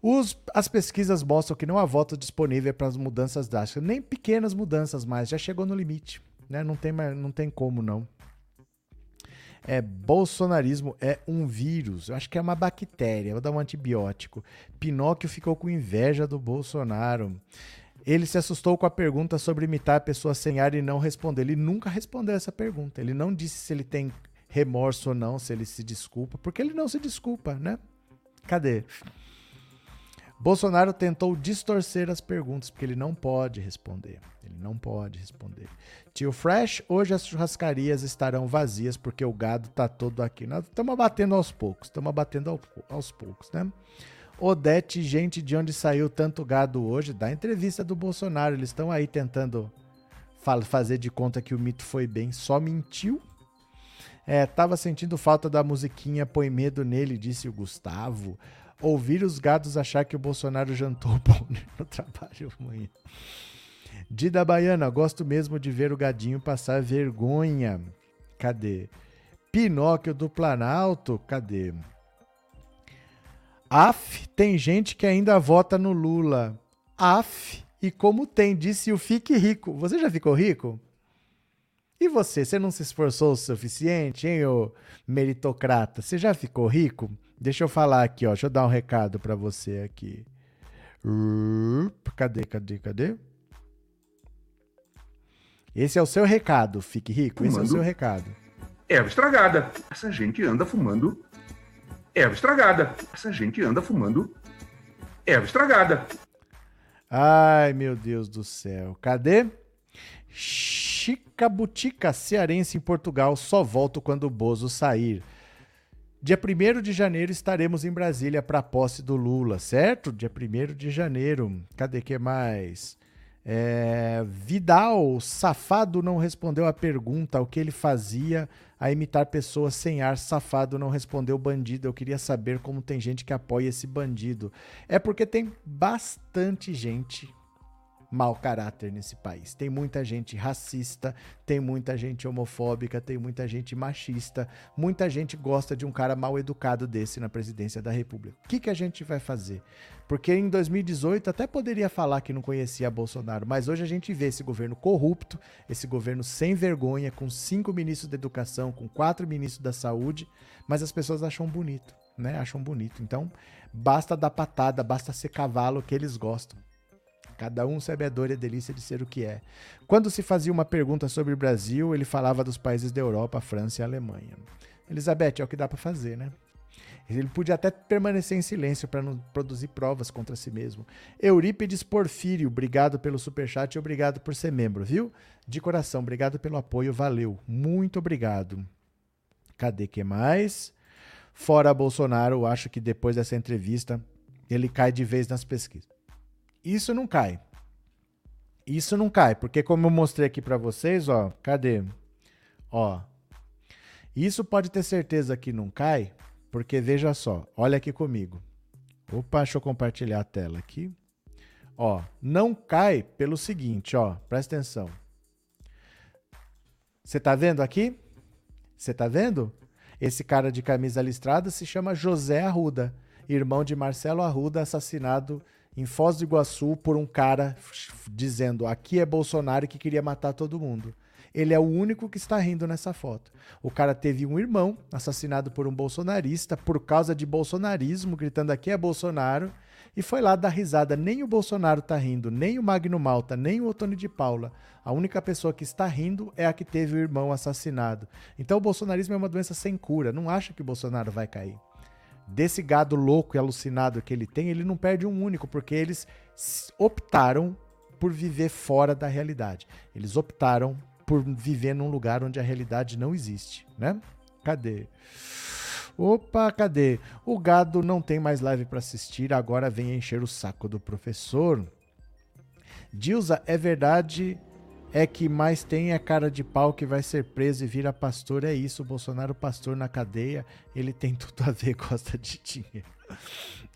A: Os, as pesquisas mostram que não há voto disponível para as mudanças drásticas, nem pequenas mudanças mais, já chegou no limite. Né? Não, tem, não tem como não é bolsonarismo é um vírus. Eu acho que é uma bactéria. Vou dar um antibiótico. Pinóquio ficou com inveja do Bolsonaro. Ele se assustou com a pergunta sobre imitar a pessoa sem ar e não responder. Ele nunca respondeu essa pergunta. Ele não disse se ele tem remorso ou não, se ele se desculpa, porque ele não se desculpa, né? Cadê? Bolsonaro tentou distorcer as perguntas, porque ele não pode responder. Ele não pode responder. Tio Fresh, hoje as churrascarias estarão vazias porque o gado tá todo aqui. Nós estamos abatendo aos poucos, estamos abatendo ao, aos poucos, né? Odete, gente, de onde saiu tanto gado hoje? Da entrevista do Bolsonaro. Eles estão aí tentando fazer de conta que o mito foi bem, só mentiu. É, tava sentindo falta da musiquinha Põe Medo Nele, disse o Gustavo. Ouvir os gados achar que o Bolsonaro jantou bom no trabalho amanhã. Dida Baiana, gosto mesmo de ver o gadinho passar vergonha. Cadê? Pinóquio do Planalto, cadê? Af, tem gente que ainda vota no Lula. Af, e como tem, disse o Fique Rico. Você já ficou rico? E você, você não se esforçou o suficiente, hein, ô meritocrata? Você já ficou rico? Deixa eu falar aqui, ó. Deixa eu dar um recado para você aqui. Cadê, cadê, cadê? Esse é o seu recado, fique rico. Fumando Esse é o seu recado.
N: Erva estragada. Essa gente anda fumando erva estragada. Essa gente anda fumando erva estragada.
A: Ai, meu Deus do céu. Cadê? Chica Butica Cearense em Portugal. Só volto quando o Bozo sair. Dia 1 de janeiro estaremos em Brasília para a posse do Lula, certo? Dia 1 de janeiro. Cadê que mais? É, Vidal, safado, não respondeu a pergunta o que ele fazia a imitar pessoas sem ar. Safado não respondeu bandido. Eu queria saber como tem gente que apoia esse bandido. É porque tem bastante gente mau caráter nesse país. Tem muita gente racista, tem muita gente homofóbica, tem muita gente machista, muita gente gosta de um cara mal educado desse na presidência da República. O que, que a gente vai fazer? Porque em 2018 até poderia falar que não conhecia Bolsonaro, mas hoje a gente vê esse governo corrupto, esse governo sem vergonha, com cinco ministros da educação, com quatro ministros da saúde, mas as pessoas acham bonito, né? Acham bonito. Então, basta dar patada, basta ser cavalo que eles gostam. Cada um sabe a dor e a delícia de ser o que é. Quando se fazia uma pergunta sobre o Brasil, ele falava dos países da Europa, França e Alemanha. Elizabeth, é o que dá para fazer, né? Ele podia até permanecer em silêncio para não produzir provas contra si mesmo. Eurípides Porfírio, obrigado pelo superchat e obrigado por ser membro, viu? De coração, obrigado pelo apoio, valeu. Muito obrigado. Cadê que mais? Fora Bolsonaro, acho que depois dessa entrevista ele cai de vez nas pesquisas. Isso não cai. Isso não cai, porque como eu mostrei aqui para vocês, ó, cadê? Ó. Isso pode ter certeza que não cai, porque veja só, olha aqui comigo. Opa, deixa eu compartilhar a tela aqui. Ó, não cai pelo seguinte, ó, presta atenção. Você tá vendo aqui? Você tá vendo? Esse cara de camisa listrada se chama José Arruda, irmão de Marcelo Arruda, assassinado em Foz do Iguaçu por um cara dizendo aqui é Bolsonaro que queria matar todo mundo. Ele é o único que está rindo nessa foto. O cara teve um irmão assassinado por um bolsonarista por causa de bolsonarismo, gritando aqui é Bolsonaro, e foi lá dar risada. Nem o Bolsonaro está rindo, nem o Magno Malta, nem o Otônio de Paula. A única pessoa que está rindo é a que teve o irmão assassinado. Então o bolsonarismo é uma doença sem cura. Não acha que o Bolsonaro vai cair desse gado louco e alucinado que ele tem, ele não perde um único, porque eles optaram por viver fora da realidade. Eles optaram por viver num lugar onde a realidade não existe, né? Cadê? Opa, cadê? O gado não tem mais live para assistir, agora vem encher o saco do professor. Dilza, é verdade é que mais tem é cara de pau que vai ser preso e vira pastor. É isso, Bolsonaro pastor na cadeia, ele tem tudo a ver, gosta de dinheiro.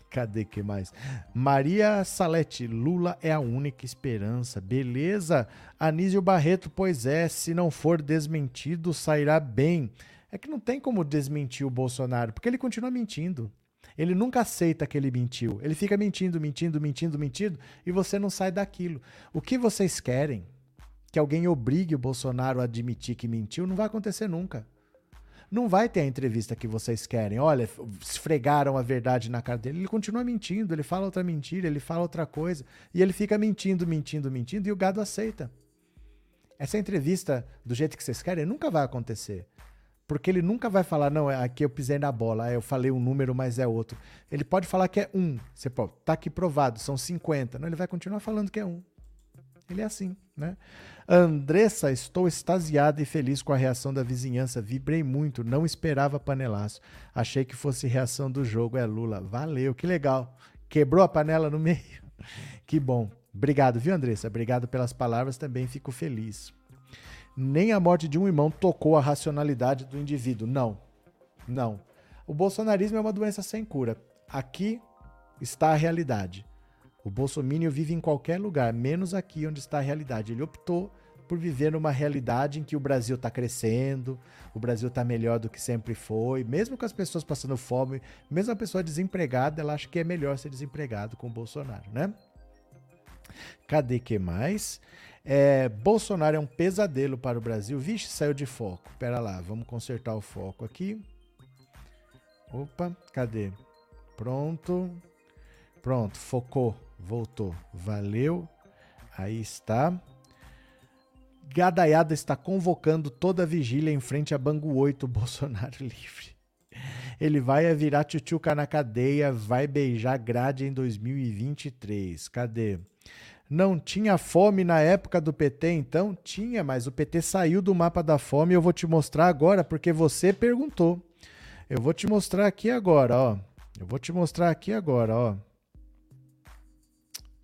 A: Cadê que mais? Maria Salete, Lula é a única esperança. Beleza? Anísio Barreto, pois é, se não for desmentido, sairá bem. É que não tem como desmentir o Bolsonaro, porque ele continua mentindo. Ele nunca aceita que ele mentiu. Ele fica mentindo, mentindo, mentindo, mentindo, e você não sai daquilo. O que vocês querem? Que alguém obrigue o Bolsonaro a admitir que mentiu, não vai acontecer nunca. Não vai ter a entrevista que vocês querem. Olha, esfregaram a verdade na cara dele. Ele continua mentindo, ele fala outra mentira, ele fala outra coisa. E ele fica mentindo, mentindo, mentindo, e o gado aceita. Essa entrevista, do jeito que vocês querem, nunca vai acontecer. Porque ele nunca vai falar, não, é, aqui eu pisei na bola, eu falei um número, mas é outro. Ele pode falar que é um. Você pode, tá aqui provado, são 50. Não, ele vai continuar falando que é um. Ele é assim, né? Andressa, estou extasiada e feliz com a reação da vizinhança. Vibrei muito, não esperava panelaço. Achei que fosse reação do jogo. É Lula. Valeu, que legal. Quebrou a panela no meio? Que bom. Obrigado, viu, Andressa? Obrigado pelas palavras, também fico feliz. Nem a morte de um irmão tocou a racionalidade do indivíduo. Não. Não. O bolsonarismo é uma doença sem cura. Aqui está a realidade. O bolsomínio vive em qualquer lugar, menos aqui onde está a realidade. Ele optou por viver numa realidade em que o Brasil está crescendo, o Brasil está melhor do que sempre foi, mesmo com as pessoas passando fome, mesmo a pessoa desempregada, ela acha que é melhor ser desempregado com o Bolsonaro, né? Cadê que mais? É, Bolsonaro é um pesadelo para o Brasil. Vixe, saiu de foco. Pera lá, vamos consertar o foco aqui. Opa, cadê? Pronto. Pronto, focou, voltou. Valeu. Aí está. Gadaiada está convocando toda a vigília em frente a Bangu 8, Bolsonaro livre. Ele vai virar tchutchuca na cadeia, vai beijar grade em 2023. Cadê? Não tinha fome na época do PT, então? Tinha, mas o PT saiu do mapa da fome eu vou te mostrar agora porque você perguntou. Eu vou te mostrar aqui agora, ó. Eu vou te mostrar aqui agora, ó.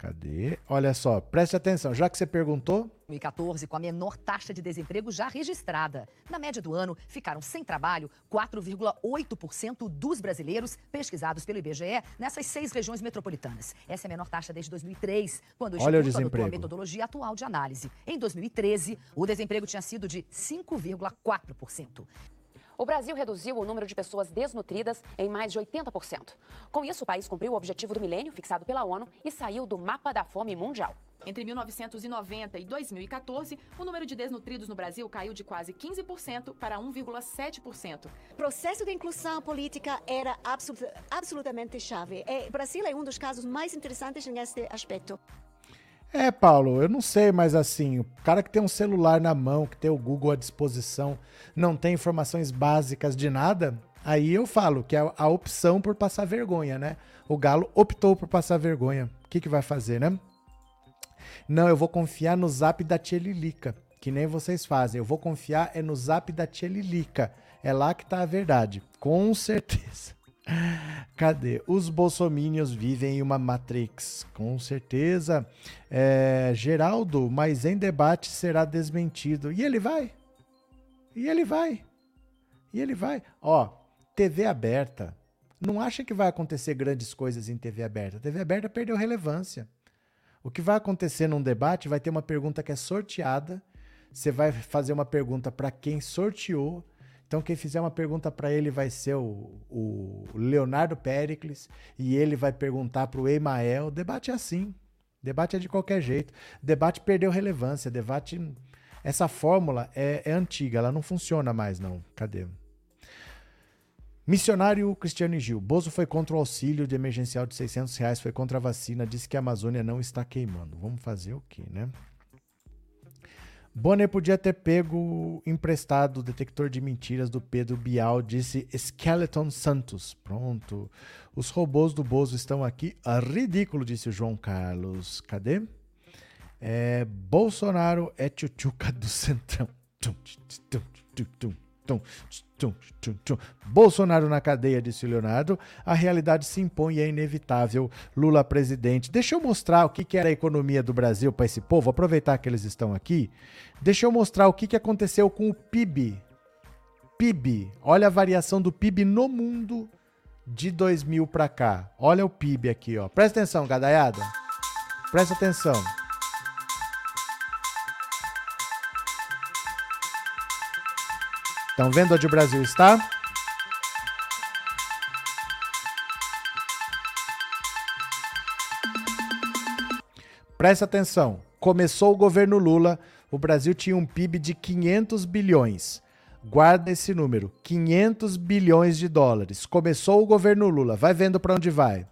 A: Cadê? Olha só, preste atenção, já que você perguntou.
O: 2014, com a menor taxa de desemprego já registrada. Na média do ano, ficaram sem trabalho 4,8% dos brasileiros pesquisados pelo IBGE nessas seis regiões metropolitanas. Essa é a menor taxa desde 2003, quando o
A: Olha Instituto o adotou
O: a metodologia atual de análise. Em 2013, o desemprego tinha sido de 5,4%.
P: O Brasil reduziu o número de pessoas desnutridas em mais de 80%. Com isso, o país cumpriu o objetivo do milênio fixado pela ONU e saiu do mapa da fome mundial.
Q: Entre 1990 e 2014, o número de desnutridos no Brasil caiu de quase 15% para 1,7%.
R: O processo de inclusão política era absolut absolutamente chave. E o Brasil é um dos casos mais interessantes nesse aspecto.
A: É, Paulo, eu não sei, mas assim, o cara que tem um celular na mão, que tem o Google à disposição, não tem informações básicas de nada, aí eu falo que é a opção por passar vergonha, né? O Galo optou por passar vergonha. O que, que vai fazer, né? Não, eu vou confiar no zap da tia Lilica, que nem vocês fazem. Eu vou confiar é no zap da tia Lilica. É lá que tá a verdade, com certeza. Cadê? Os bolsomínios vivem em uma Matrix, com certeza. É, Geraldo, mas em debate será desmentido. E ele vai. E ele vai. E ele vai. Ó, TV aberta. Não acha que vai acontecer grandes coisas em TV aberta. TV aberta perdeu relevância. O que vai acontecer num debate vai ter uma pergunta que é sorteada. Você vai fazer uma pergunta para quem sorteou então, quem fizer uma pergunta para ele vai ser o, o, Leonardo Pericles e ele vai perguntar para o Emael. Debate é assim. Debate é de qualquer jeito. Debate perdeu relevância. Debate. Essa fórmula é, é antiga, ela não funciona mais, não. Cadê? Missionário Cristiano Gil. Bozo foi contra o auxílio de emergencial de 600 reais, foi contra a vacina, disse que a Amazônia não está queimando. Vamos fazer o quê, né? Bonner podia ter pego emprestado o detector de mentiras do Pedro Bial, disse Skeleton Santos. Pronto. Os robôs do Bozo estão aqui. Ah, ridículo, disse João Carlos. Cadê? É, Bolsonaro é tchutchuca do Centrão. Tum, tum, tum, Tum, tum, tum. Bolsonaro na cadeia, disse Leonardo. A realidade se impõe e é inevitável. Lula presidente. Deixa eu mostrar o que, que era a economia do Brasil para esse povo. Aproveitar que eles estão aqui. Deixa eu mostrar o que, que aconteceu com o PIB. PIB. Olha a variação do PIB no mundo de 2000 para cá. Olha o PIB aqui, ó. Presta atenção, gadaiada. Presta atenção. Estão vendo onde o Brasil está? Presta atenção. Começou o governo Lula, o Brasil tinha um PIB de 500 bilhões. Guarda esse número, 500 bilhões de dólares. Começou o governo Lula, vai vendo para onde vai.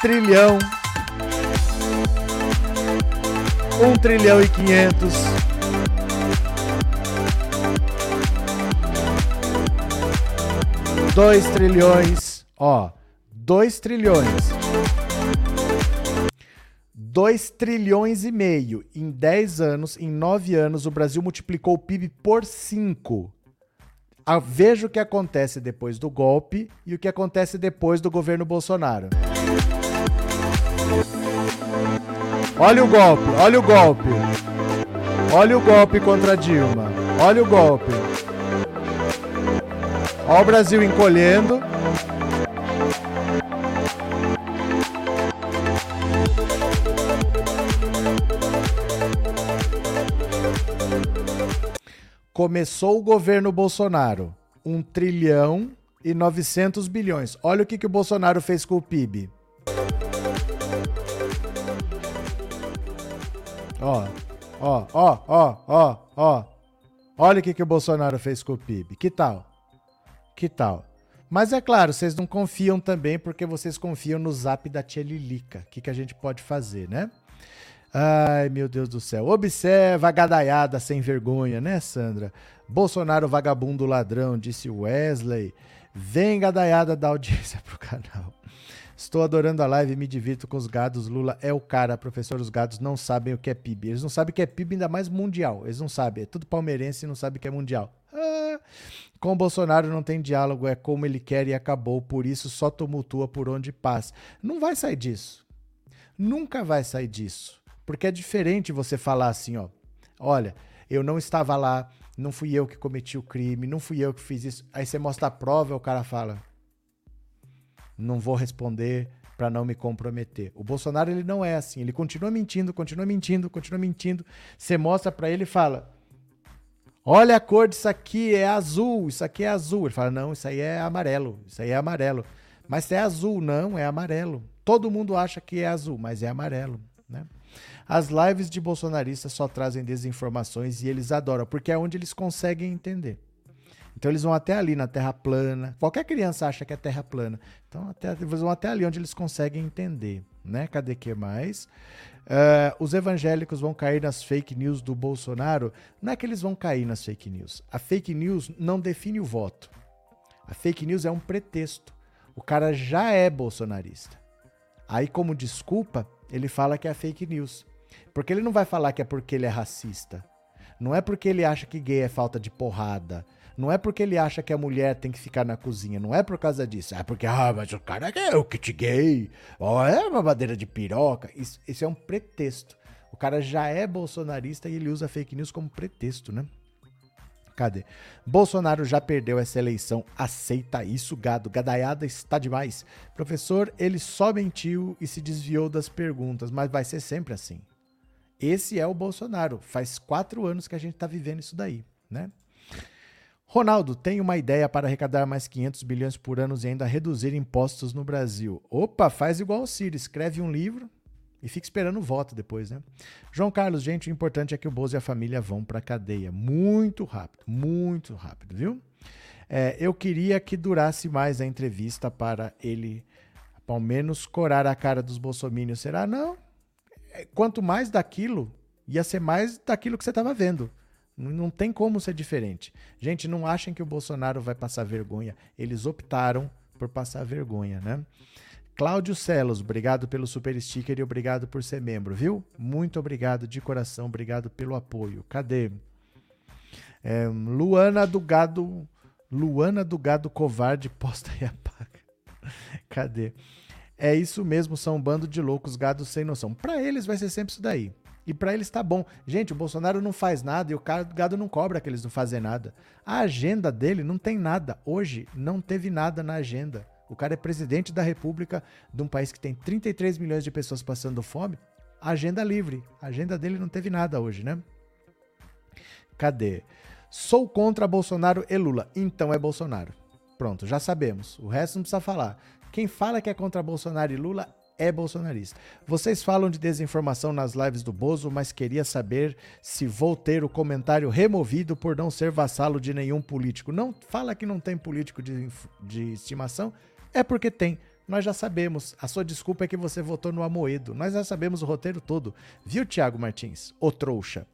A: Trilhão. Um trilhão e quinhentos. Dois trilhões. Ó, dois trilhões. 2 trilhões e meio. Em 10 anos, em 9 anos, o Brasil multiplicou o PIB por 5. Ah, veja o que acontece depois do golpe e o que acontece depois do governo Bolsonaro. Olha o golpe, olha o golpe. Olha o golpe contra Dilma. Olha o golpe. Olha o Brasil encolhendo. Começou o governo Bolsonaro, 1 trilhão e 900 bilhões. Olha o que, que o Bolsonaro fez com o PIB. Ó, ó, ó, ó, ó, ó. Olha o que, que o Bolsonaro fez com o PIB. Que tal? Que tal? Mas é claro, vocês não confiam também porque vocês confiam no zap da tia Lilica. O que, que a gente pode fazer, né? Ai, meu Deus do céu. Observa a gadaiada sem vergonha, né, Sandra? Bolsonaro vagabundo ladrão, disse Wesley. Vem gadaiada da audiência pro canal. Estou adorando a live me divirto com os gados. Lula é o cara, professor. Os gados não sabem o que é PIB. Eles não sabem o que é PIB, ainda mais mundial. Eles não sabem. É tudo palmeirense e não sabe o que é mundial. Ah, com Bolsonaro não tem diálogo, é como ele quer e acabou. Por isso só tumultua por onde passa. Não vai sair disso. Nunca vai sair disso. Porque é diferente você falar assim, ó. Olha, eu não estava lá, não fui eu que cometi o crime, não fui eu que fiz isso. Aí você mostra a prova e o cara fala: "Não vou responder para não me comprometer". O Bolsonaro ele não é assim, ele continua mentindo, continua mentindo, continua mentindo. Você mostra para ele e fala: "Olha a cor disso aqui, é azul, isso aqui é azul". Ele fala: "Não, isso aí é amarelo, isso aí é amarelo". Mas é azul, não, é amarelo. Todo mundo acha que é azul, mas é amarelo, né? As lives de bolsonaristas só trazem desinformações e eles adoram, porque é onde eles conseguem entender. Então eles vão até ali na Terra plana. Qualquer criança acha que é Terra plana. Então até, eles vão até ali onde eles conseguem entender, né? Cadê que mais? Uh, os evangélicos vão cair nas fake news do Bolsonaro. Não é que eles vão cair nas fake news. A fake news não define o voto. A fake news é um pretexto. O cara já é bolsonarista. Aí, como desculpa, ele fala que é fake news. Porque ele não vai falar que é porque ele é racista. Não é porque ele acha que gay é falta de porrada. Não é porque ele acha que a mulher tem que ficar na cozinha. Não é por causa disso. É porque, ah, mas o cara é o kit gay. Oh, é uma madeira de piroca. Isso, isso é um pretexto. O cara já é bolsonarista e ele usa fake news como pretexto, né? Cadê? Bolsonaro já perdeu essa eleição. Aceita isso, gado. Gadaiada está demais. Professor, ele só mentiu e se desviou das perguntas, mas vai ser sempre assim. Esse é o Bolsonaro. Faz quatro anos que a gente está vivendo isso daí, né? Ronaldo, tem uma ideia para arrecadar mais 500 bilhões por ano e ainda reduzir impostos no Brasil. Opa, faz igual o Ciro, escreve um livro e fica esperando o voto depois, né? João Carlos, gente, o importante é que o Bozo e a família vão para a cadeia. Muito rápido, muito rápido, viu? É, eu queria que durasse mais a entrevista para ele, ao menos, corar a cara dos bolsomínios. Será? Não, é, quanto mais daquilo, ia ser mais daquilo que você estava vendo. Não tem como ser diferente. Gente, não achem que o Bolsonaro vai passar vergonha. Eles optaram por passar vergonha, né? Cláudio Celos, obrigado pelo super sticker e obrigado por ser membro, viu? Muito obrigado de coração, obrigado pelo apoio. Cadê? É, Luana do Gado. Luana do Gado Covarde posta e apaga. Cadê? É isso mesmo, são um bando de loucos, gados sem noção. Para eles vai ser sempre isso daí. E para eles tá bom. Gente, o Bolsonaro não faz nada e o gado não cobra que eles não fazem nada. A agenda dele não tem nada. Hoje não teve nada na agenda. O cara é presidente da república de um país que tem 33 milhões de pessoas passando fome. Agenda livre. A agenda dele não teve nada hoje, né? Cadê? Sou contra Bolsonaro e Lula. Então é Bolsonaro. Pronto, já sabemos. O resto não precisa falar. Quem fala que é contra Bolsonaro e Lula é bolsonarista. Vocês falam de desinformação nas lives do Bozo, mas queria saber se vou ter o comentário removido por não ser vassalo de nenhum político. Não fala que não tem político de, de estimação, é porque tem. Nós já sabemos. A sua desculpa é que você votou no Amoedo. Nós já sabemos o roteiro todo. Viu, Tiago Martins? O trouxa.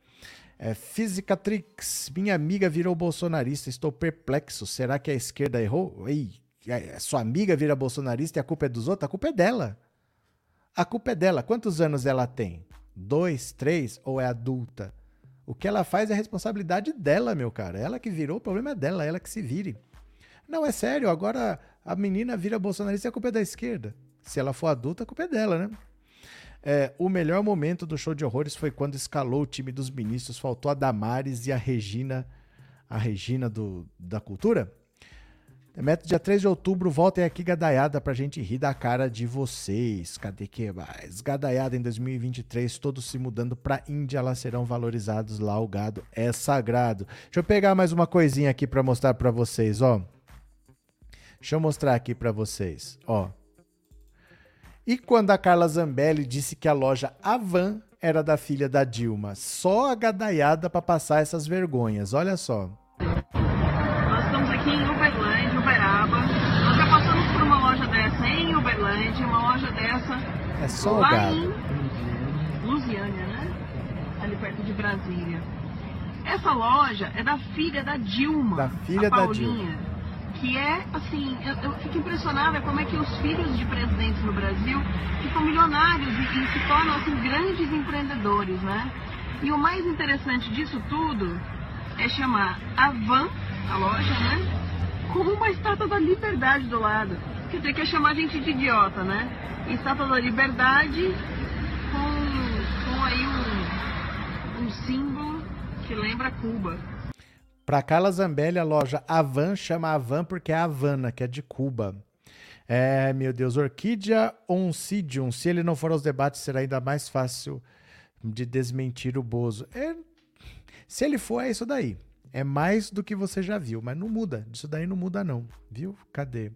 A: É, Fisicatrix, minha amiga virou bolsonarista. Estou perplexo. Será que a esquerda errou? Ei, sua amiga vira bolsonarista e a culpa é dos outros, a culpa é dela. A culpa é dela. Quantos anos ela tem? Dois, três ou é adulta? O que ela faz é responsabilidade dela, meu cara. Ela que virou, o problema é dela, ela que se vire. Não, é sério, agora a menina vira bolsonarista e a culpa é da esquerda. Se ela for adulta, a culpa é dela, né? É, o melhor momento do show de horrores foi quando escalou o time dos ministros, faltou a Damares e a Regina, a Regina do, da Cultura. Meta dia 3 de outubro, voltem aqui gadaiada pra gente rir da cara de vocês. Cadê que mais? Gadaiada em 2023, todos se mudando pra Índia, lá serão valorizados lá, o gado é sagrado. Deixa eu pegar mais uma coisinha aqui pra mostrar pra vocês, ó. Deixa eu mostrar aqui pra vocês, ó. E quando a Carla Zambelli disse que a loja Avan era da filha da Dilma, só a gadaiada pra passar essas vergonhas, olha só.
S: Nós estamos aqui em Uberlândia, Uberaba. Nós já passamos por uma loja dessa em Uberlândia, uma loja dessa
A: É só o
S: lá
A: gado.
S: em Lusiânia, né? Ali perto de Brasília. Essa loja é da filha da Dilma.
A: Da filha da
S: Paulinha, Que é, assim, eu, eu fico impressionada como é que os filhos de presidentes no Brasil ficam milionários e, e se tornam, assim, grandes empreendedores, né? E o mais interessante disso tudo é chamar a Van, a loja, né? Com uma estátua da liberdade do lado. Dizer, quer chamar a gente de idiota, né? Estátua da liberdade com, com aí um, um símbolo que lembra Cuba.
A: Pra Carla Zambelli, a loja Avan chama Avan porque é Havana, que é de Cuba. É, meu Deus, Orquídea Oncidium. Se ele não for aos debates, será ainda mais fácil de desmentir o Bozo. É, se ele for, é isso daí. É mais do que você já viu, mas não muda. Isso daí não muda, não. Viu? Cadê?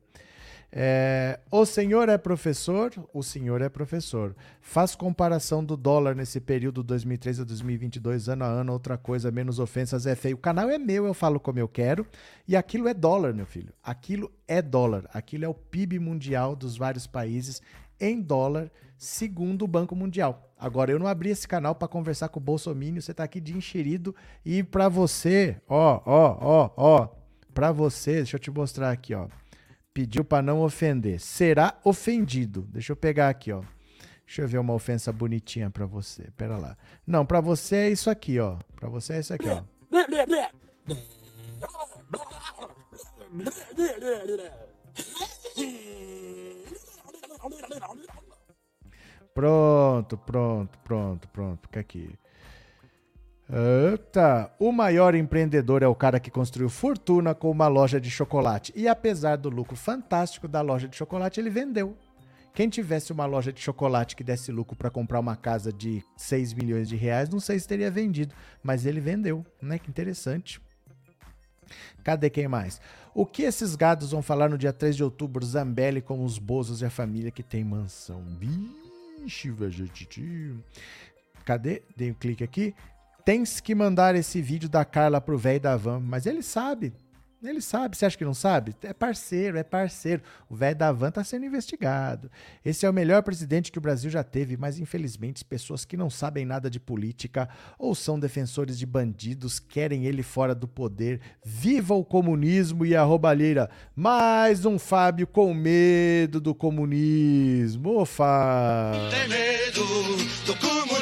A: É, o senhor é professor? O senhor é professor. Faz comparação do dólar nesse período 2003 a 2022, ano a ano, outra coisa, menos ofensas é feio. O canal é meu, eu falo como eu quero. E aquilo é dólar, meu filho. Aquilo é dólar. Aquilo é o PIB mundial dos vários países em dólar, segundo o Banco Mundial. Agora, eu não abri esse canal para conversar com o Bolsonaro, você tá aqui de enxerido. E para você, ó, ó, ó, ó, para você, deixa eu te mostrar aqui, ó. Pediu para não ofender. Será ofendido. Deixa eu pegar aqui, ó. Deixa eu ver uma ofensa bonitinha para você. Pera lá. Não, para você é isso aqui, ó. Para você é isso aqui, ó. Pronto, pronto, pronto, pronto. Fica aqui. Eita, o maior empreendedor é o cara que construiu fortuna com uma loja de chocolate. E apesar do lucro fantástico da loja de chocolate, ele vendeu. Quem tivesse uma loja de chocolate que desse lucro para comprar uma casa de 6 milhões de reais, não sei se teria vendido, mas ele vendeu, né? Que interessante. Cadê quem mais? O que esses gados vão falar no dia 3 de outubro? Zambelli com os Bozos e a família que tem mansão. Vixe, velho. Cadê? Dei um clique aqui. Tens que mandar esse vídeo da Carla pro velho da van. Mas ele sabe. Ele sabe. Você acha que não sabe? É parceiro, é parceiro. O velho da van tá sendo investigado. Esse é o melhor presidente que o Brasil já teve, mas infelizmente pessoas que não sabem nada de política ou são defensores de bandidos querem ele fora do poder. Viva o comunismo e a roubalheira. Mais um Fábio com medo do comunismo. Ô, Fábio.
T: Tem medo do comunismo,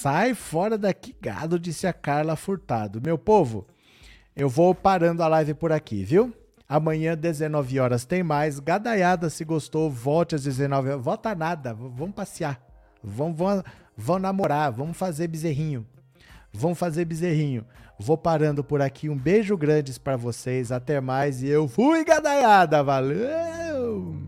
A: Sai fora daqui, gado, disse a Carla Furtado. Meu povo, eu vou parando a live por aqui, viu? Amanhã, 19 horas, tem mais. Gadaiada, se gostou, volte às 19 horas. Vota nada, vamos passear. Vamos, vamos namorar, vamos fazer bezerrinho. Vamos fazer bezerrinho. Vou parando por aqui. Um beijo grande para vocês. Até mais. E eu fui, gadaiada. Valeu!